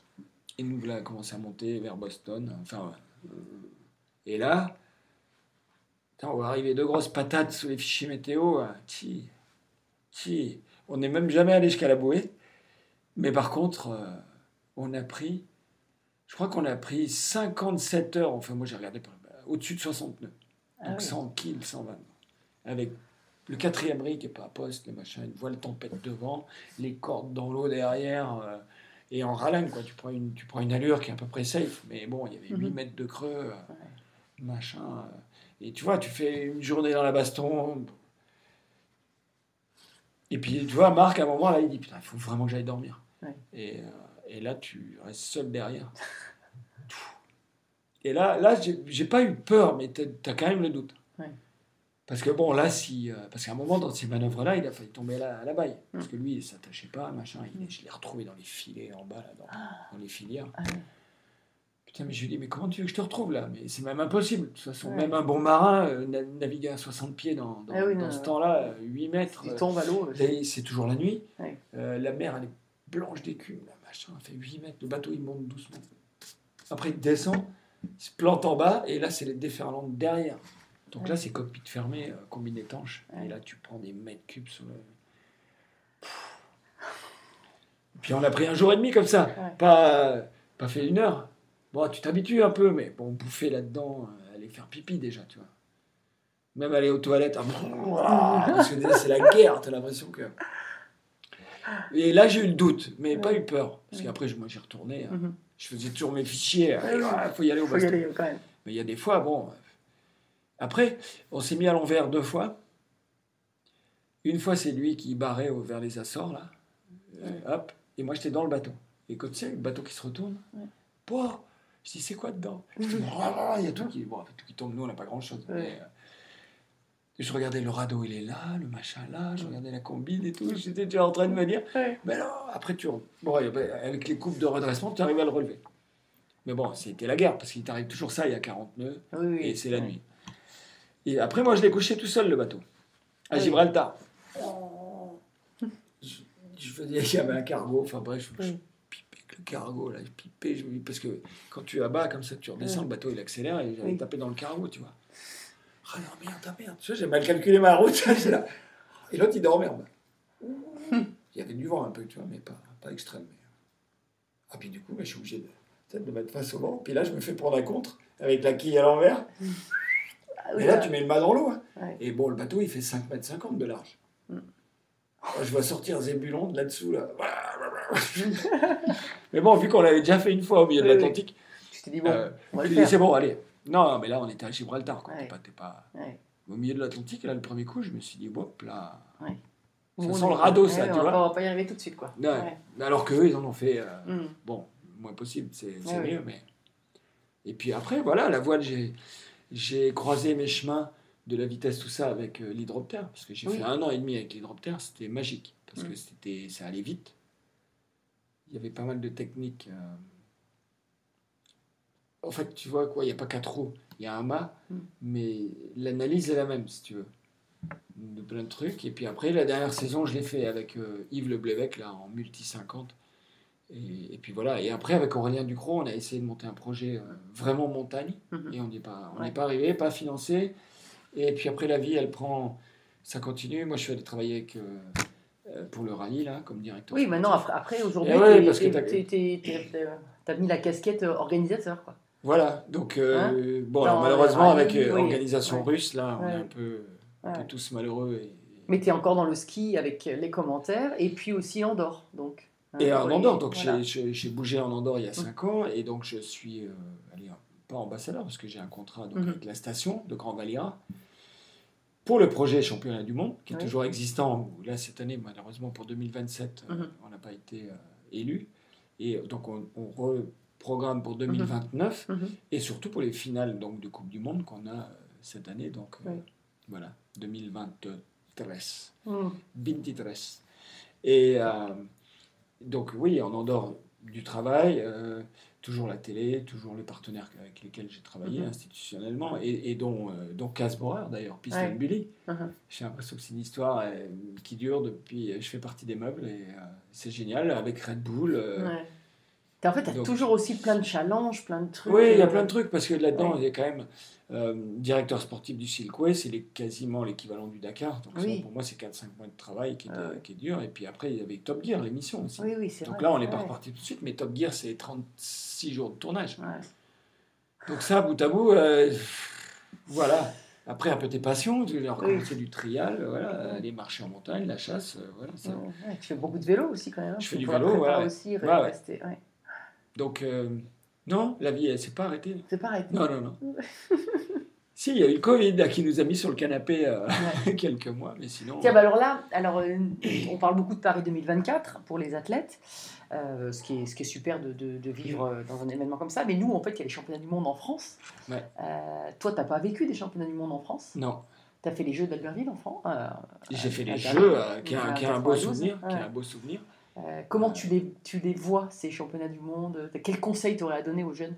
Et nous, là, on commence à monter vers Boston. Enfin, euh, et là, putain, on va arriver deux grosses patates sous les fichiers météo. hein. Ti, ti. On n'est même jamais allé jusqu'à la bouée. Mais par contre, euh, on a pris, je crois qu'on a pris 57 heures. Enfin, moi, j'ai regardé au-dessus de 60 nœuds. Ah Donc oui. 100 kills, 120. Avec le quatrième riz qui n'est pas à poste, le machin, une voile tempête devant, les cordes dans l'eau derrière, euh, et en rallonge, quoi. Tu prends, une, tu prends une allure qui est à peu près safe, mais bon, il y avait 8 Mhm. mètres de creux, euh, machin. euh, et tu vois, tu fais une journée dans la baston. Et puis, tu vois, Marc, à un moment, là, il dit Putain, il faut vraiment que j'aille dormir. Ouais. Et, et là, tu restes seul derrière. Et là, là j'ai j'ai pas eu peur, mais tu as quand même le doute. Parce que bon, là, si. euh, parce qu'à un moment, dans ces manœuvres-là, il a failli tomber à la, à la baille. Parce Mm. que lui, il s'attachait pas, machin. Il, je l'ai retrouvé dans les filets en bas, là, dans, dans les filières. Ah. Putain, mais je lui dis, mais comment tu veux que je te retrouve là? Mais c'est même impossible. De toute façon, Ouais. même un bon marin, euh, na- naviguer à 60 pieds dans, dans, Ah oui, dans non, ce temps-là, euh, 8 mètres. Euh, tombes à l'eau. Là, c'est toujours la nuit. Ouais. Euh, la mer, elle est blanche d'écume. là, Machin, elle fait 8 mètres. Le bateau, il monte doucement. Après, il descend, il se plante en bas, et là, c'est les déferlantes derrière. Donc Ouais. là, c'est cockpit fermé, euh, combine étanche. Ouais. Et là, tu prends des mètres cubes sur le. Puis on a pris un jour et demi comme ça. Pas, pas fait une heure. Bon, tu t'habitues un peu, mais bon, bouffer là-dedans, euh, aller faire pipi déjà, tu vois. Même aller aux toilettes, ah, parce que déjà, c'est la guerre, t'as l'impression que. Et là, j'ai eu le doute, mais pas eu peur. Parce Ouais. qu'après, moi, j'ai retourné. hein. Mhm. Je faisais toujours mes fichiers. Ouais. Il faut y aller au Faut y aller quand même. Mais il y a des fois, bon. Après, on s'est mis à l'envers deux fois. Une fois, c'est lui qui barrait vers les Açores, là. Hop. Et moi, j'étais dans le bateau. Et quand tu sais, le bateau qui se retourne, Ouais. Je dis, c'est quoi dedans? Oh, Il y a tout qui, bon, tout qui tombe, nous, on n'a pas grand-chose. Ouais. euh, je regardais le radeau, il est là, le machin là, je regardais la combine et tout. J'étais déjà en train de me dire, mais non, après, tu, bon, ben, avec les coupes de redressement, tu arrives à le relever. Mais bon, c'était la guerre, parce qu'il t'arrive toujours ça, il y a 40 nœuds, Oui, oui. et c'est la nuit. Et après, moi, je l'ai couché tout seul, le bateau, à Oui. Gibraltar. Je, je faisais, il y avait un cargo, enfin bref, je, je pipais avec le cargo, là, je pipais, je, parce que quand tu abats comme ça, tu redescends, le bateau il accélère et Oui. tapé dans le cargo, tu vois. Ah non, merde, ah, merde, tu vois, j'ai mal calculé ma route, là. Et l'autre il dormait en bas. Il y avait du vent un peu, tu vois, mais pas, pas extrême. mais- Ah, puis du coup, bah, je suis obligé de, mettre face au vent. Puis là, je me fais prendre un contre avec la quille à l'envers. Oui, Et là, ça- tu mets le mât dans l'eau. hein. Ouais. Et bon, le bateau, il fait 5 mètres 50 de large. Mm. Ah, Je vois sortir Zébulon de là-dessous. Là. mais bon, vu qu'on l'avait déjà fait une fois au milieu de Oui, oui. l'Atlantique, Je t'ai dit, bon, euh, va c'est bon, allez. Non, mais là, on était à Gibraltar. Quoi. Ouais. T'es pas, t'es pas... Ouais. Au milieu de l'Atlantique, là, le premier coup, je me suis dit, hop, là. Bon, sent le radeau, ça, tu on va vois. pas- On va pas y arriver tout de suite, quoi. Alors qu'eux, ils en ont fait. euh, Mm. Bon, moins possible, c'est mieux, mais. Et puis après, voilà, la voile, j'ai j'ai croisé mes chemins de la vitesse, tout ça, avec euh, l'hydroptère, parce que j'ai Oui. fait un an et demi avec l'hydroptère, c'était magique, parce Mm. que c'était ça allait vite. Il y avait pas mal de techniques. euh. En fait, tu vois quoi, il n'y a pas quatre roues, il y a un mât, Mm. mais l'analyse est la même, si tu veux. De plein de trucs. Et puis après, la dernière saison, je l'ai fait avec euh, Yves Le Blévec, là, en multi 50. Et, et puis voilà. Et après, avec Aurélien Ducrot, on a essayé de monter un projet euh, vraiment montagne. Mhm. Et on n'y est pas, on Ouais. n'est pas arrivé, pas financé. Et puis après, la vie, elle prend. Ça continue. Moi, je suis allé travailler avec, euh, euh, pour le rallye, là, comme directeur. Oui, maintenant, après, après aujourd'hui, Eh ouais, t'es- t'as mis la casquette organisateur, quoi. Voilà. Donc, euh, bon, alors, malheureusement, avec oui. organisation Ouais. russe, là, on est un peu, un peu Ouais. tous malheureux. Et, Mais tu es encore dans le ski avec les commentaires et puis aussi Andorre. Donc, hein, Et en Andorre, donc voilà. j'ai- bougé en Andorre il y a 5 ans, et donc je suis, euh, allez, pas ambassadeur, parce que j'ai un contrat donc, Mhm. avec la station de Grand Valira, pour le projet Championnat du Monde, qui est Oui. toujours existant. Là, cette année, malheureusement, pour 2027, euh, Mhm. on n'a pas été euh, élu. Et donc, on, on reprogramme pour 2029, Mhm. et surtout pour les finales donc, de Coupe du Monde qu'on a euh, cette année. Donc, euh, Oui. voilà, 2023. Mm. 23. Et euh, donc oui, en Andorre, du travail, euh, toujours la télé, toujours les partenaires avec lesquels j'ai travaillé Mhm. institutionnellement, et, et dont, euh, dont Casborer d'ailleurs, Piston Ouais. Billy. Mhm. J'ai l'impression que c'est une histoire euh, qui dure depuis, je fais partie des meubles, et euh, c'est génial, avec Red Bull. euh, Ouais. En fait, tu as donc- toujours aussi plein de challenges, plein de trucs. oui, il y a plein de trucs parce que là-dedans, Ouais. il y a quand même euh, directeur sportif du Silkway, c'est quasiment l'équivalent du Dakar. Donc Oui. ça, pour moi, c'est 4-5 mois de travail qui, Ah ouais. qui est dur. Et puis après, il y avait Top Gear, l'émission aussi. Oui, oui, donc vrai. là, on n'est pas reparti tout de suite, mais Top Gear, c'est 36 jours de tournage. Ouais. Donc ça, bout à bout, euh, voilà. Après, un peu tes passions, tu as Oui. recommencé du trial, voilà, aller marcher en montagne, la chasse, euh, voilà. ça. Ouais, ouais, tu fais beaucoup de vélo aussi quand même. hein, Je fais du vélo, aussi, Ouais, ouais. Donc, euh, non, la vie, elle s'est pas arrêtée. C'est pareil. Non, non, non. si, il y a eu le Covid là, qui nous a mis sur le canapé euh, Ouais. quelques mois, mais sinon. Tiens, bah alors là, alors, euh, on parle beaucoup de Paris 2024 pour les athlètes, euh, ce, qui est, ce qui est super de, de- de vivre euh, dans un événement comme ça. Mais nous, en fait, il y a les championnats du monde en France. Ouais. Euh, toi, tu n'as pas vécu des championnats du monde en France? Non, Tu as fait les Jeux d'Albertville en France? Euh, j'ai fait les jeux, euh, qui, est un, beau 92, souvenir. Euh, comment tu les, tu les vois, ces championnats du monde? Quel conseil tu aurais à donner aux jeunes?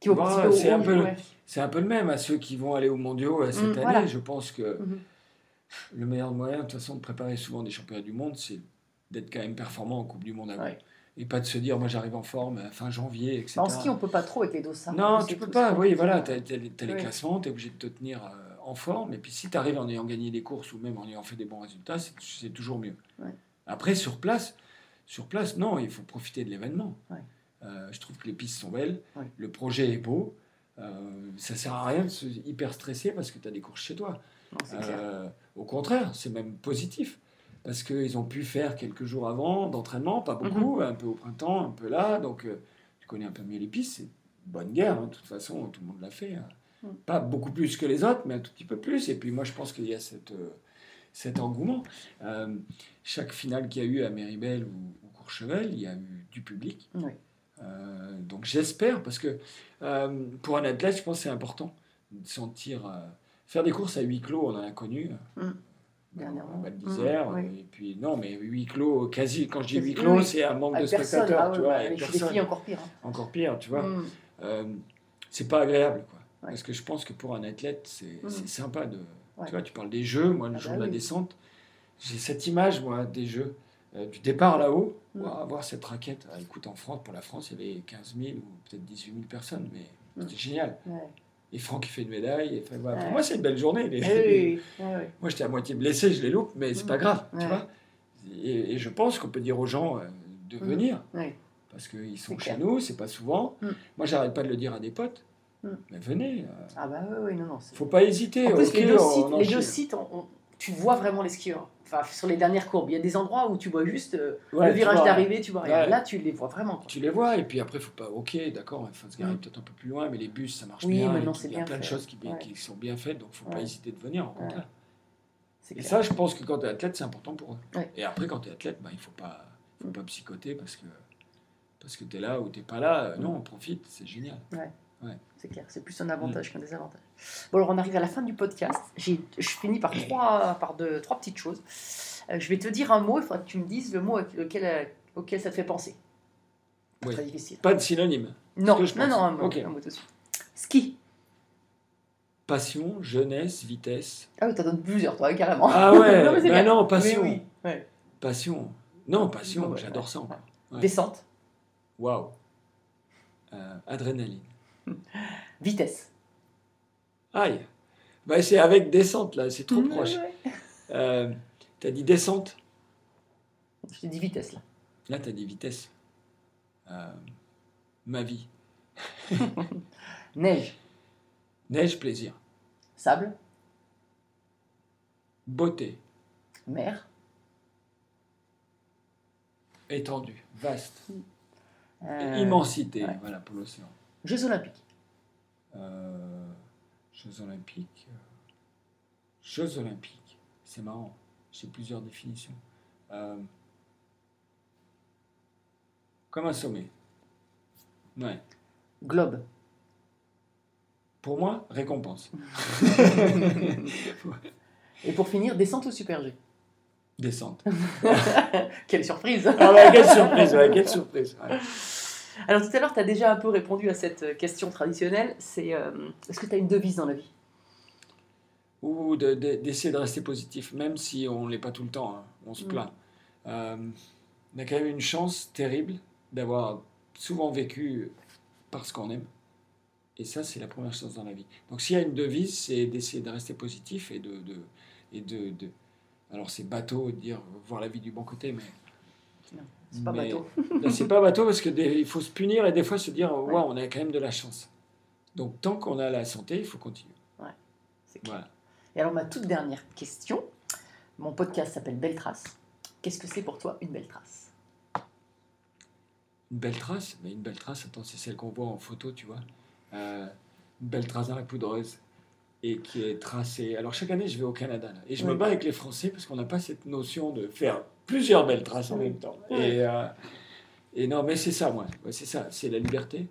Qui vont Bah, c'est un peu le- ouais. C'est un peu le même à ceux qui vont aller aux mondiaux euh, cette Mm, année. voilà. Je pense que Mhm. le meilleur moyen, de toute façon, de préparer souvent des championnats du monde, c'est d'être quand même performant en Coupe du Monde avant. Ouais. Et pas de se dire, moi j'arrive en forme à fin janvier, etc. Bah, en ski, on peut pas trop avec les dossards. Non, tu peux pas. Oui, voilà, tu as, les Ouais. classements, tu es obligé de te tenir euh, en forme. Et puis si tu arrives en ayant gagné des courses ou même en ayant fait des bons résultats, c'est c'est toujours mieux. Ouais. Après, sur place, sur place, non, il faut profiter de l'événement. Ouais. Euh, je trouve que les pistes sont belles, Ouais. le projet est beau. Euh, ça sert à rien de se hyper stresser parce que tu as des courses chez toi. Non. Euh, au contraire, c'est même positif. Parce qu'ils ont pu faire quelques jours avant d'entraînement, pas beaucoup, Mhm. un peu au printemps, un peu là. Donc, euh, tu connais un peu mieux les pistes. c'est- bonne guerre, hein, de toute façon, tout le monde l'a fait. hein. Mm. Pas beaucoup plus que les autres, mais un tout petit peu plus. Et puis moi, je pense qu'il y a cette, cet engouement. Euh, chaque finale qu'il y a eu à Méribel ou, ou Courchevel, il y a eu du public. Oui. Euh, donc j'espère, parce que euh, pour un athlète, je pense que c'est important de sentir. faire des courses à huis clos, on en a connu. Mm. Dernièrement. Val d'Isère. Mm, oui. Et puis, non, mais huis clos, quasi. Quand je dis huis clos, oui. c'est un manque Avec de spectateurs. ah tu vois, bah, les filles encore pire. hein. Encore pire, tu vois. Mm. C'est pas agréable, quoi. Ouais. Parce que je pense que pour un athlète, c'est Mm. c'est sympa de. Ouais. Tu vois, tu parles des jeux, moi, le Ah jour bah de la oui. descente, j'ai cette image, moi, des jeux. euh, du départ là-haut, Mm. voir avoir cette raquette. Ah, écoute, en France, pour la France, il y avait 15 000 ou peut-être 18 000 personnes, mais Mm. c'était génial. Ouais. Et Franck, il fait une médaille. et fait- voilà. Pour moi, c'est une belle journée. les- Oui, oui, oui. Ouais, ouais. Moi, j'étais à moitié blessé, je les loupe, mais c'est Mm. pas grave, tu vois. Et, et je pense qu'on peut dire aux gens euh, de Mm. venir, parce qu'ils sont chez clair. nous, c'est pas souvent. Mm. Moi, j'arrête pas de le dire à des potes. Mm. Mais venez, euh, Ah bah oui, oui, non, non. faut pas hésiter. En plus, ok, les deux on sites, les enchaîne. deux sites on- on- tu vois vraiment les skieurs. Enfin, sur les dernières courbes, il y a des endroits où tu vois juste euh, Ouais, le virage d'arrivée, tu vois rien. Ouais. Là, tu les vois vraiment. quoi. Tu les vois, et puis après, faut pas. Ok, d'accord, il faut se garer Mm. peut-être un peu plus loin, mais les bus, ça marche Oui, bien. Il y a bien plein de choses qui, Ouais. qui sont bien faites, donc faut pas hésiter de venir, Ouais. contraire. Et clair. ça, je pense que quand tu es athlète, c'est important pour eux. Ouais. Et après, quand tu es athlète, bah, il faut pas, faut Mm. pas psychoter parce que, parce que tu es là ou tu pas là. Euh. Non, on profite, c'est génial. C'est clair, c'est plus un avantage qu'un désavantage. Bon, alors on arrive à la fin du podcast. Je finis par trois, par deux, trois petites choses. Euh, je vais te dire un mot, il faudra que tu me dises le mot avec lequel, euh, auquel ça te fait penser. Pas Oui. Très difficile. Pas de synonyme. Non, non, non, un mot, Ok. un mot tout de suite. Ski. Passion, jeunesse, vitesse. Ah oui, t'en donnes plusieurs, toi, carrément. Ah ouais, Non, mais bah non, passion. Oui. Ouais. Passion. Non, passion, Ouais, j'adore ça. Descente. Waouh. Euh, adrénaline. Vitesse. Aïe. Bah, c'est avec descente, là, c'est trop proche. ouais. Euh, t'as dit descente? Je t'ai dit vitesse, là. Là, t'as dit vitesse. Euh, ma vie. Neige. Neige, plaisir. Sable. Beauté. Mer. Étendue. Vaste. Euh, Immensité. ouais. Voilà, pour l'océan. Jeux Olympiques. Euh, Jeux Olympiques. euh, Jeux Olympiques. C'est marrant. J'ai plusieurs définitions. Euh, comme un sommet. Ouais. Globe. Pour moi, récompense. Et pour finir, descente ou super G? Descente. Quelle surprise Ah ouais, quelle surprise, ouais, quelle surprise. ouais. Alors tout à l'heure, tu as déjà un peu répondu à cette euh, question traditionnelle. C'est euh, est-ce que tu as une devise dans la vie? Ou de- de- d'essayer de, rester positif, même si on ne l'est pas tout le temps, hein, on se Mm. plaint. Euh, on a quand même une chance terrible d'avoir souvent vécu parce qu'on aime. Et ça, c'est la première chose dans la vie. Donc s'il y a une devise, c'est d'essayer de rester positif et de... de- et de, de- alors c'est bateau de dire voir la vie du bon côté, mais... C'est pas mais- bateau. C'est pas bateau parce que des- il faut se punir et des fois se dire ouais, Ouais. on a quand même de la chance. Donc tant qu'on a la santé, il faut continuer. C'est clair. Voilà. Et alors ma toute dernière question. Mon podcast s'appelle Belle Trace. Qu'est-ce que c'est pour toi une belle trace? Une belle trace, mais une belle trace, attends, c'est celle qu'on voit en photo, tu vois. Euh, une belle trace dans la poudreuse et qui est tracée. Alors chaque année, je vais au Canada là, et je me bats avec les Français parce qu'on n'a pas cette notion de faire plusieurs belles traces en même temps. Et, euh, et non, mais c'est ça, moi. Ouais, c'est ça, c'est la liberté,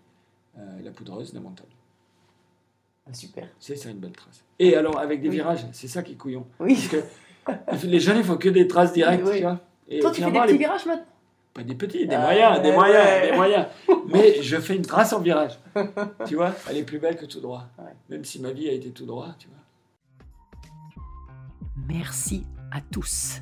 euh, la poudreuse, la montagne. Ah, Super. C'est ça une belle trace. Et alors avec des Oui. virages, c'est ça qui est couillon. Oui. Parce que les jeunes, il faut que des traces directes, Oui. tu vois. Et Toi, tu fais des petits les- virages maintenant Pas des petits, des Ah, moyens, des moyens, ouais. des moyens. Mais je fais une trace en virage. tu vois, elle est plus belle que tout droit. Ouais. Même si ma vie a été tout droit, tu vois. Merci à tous,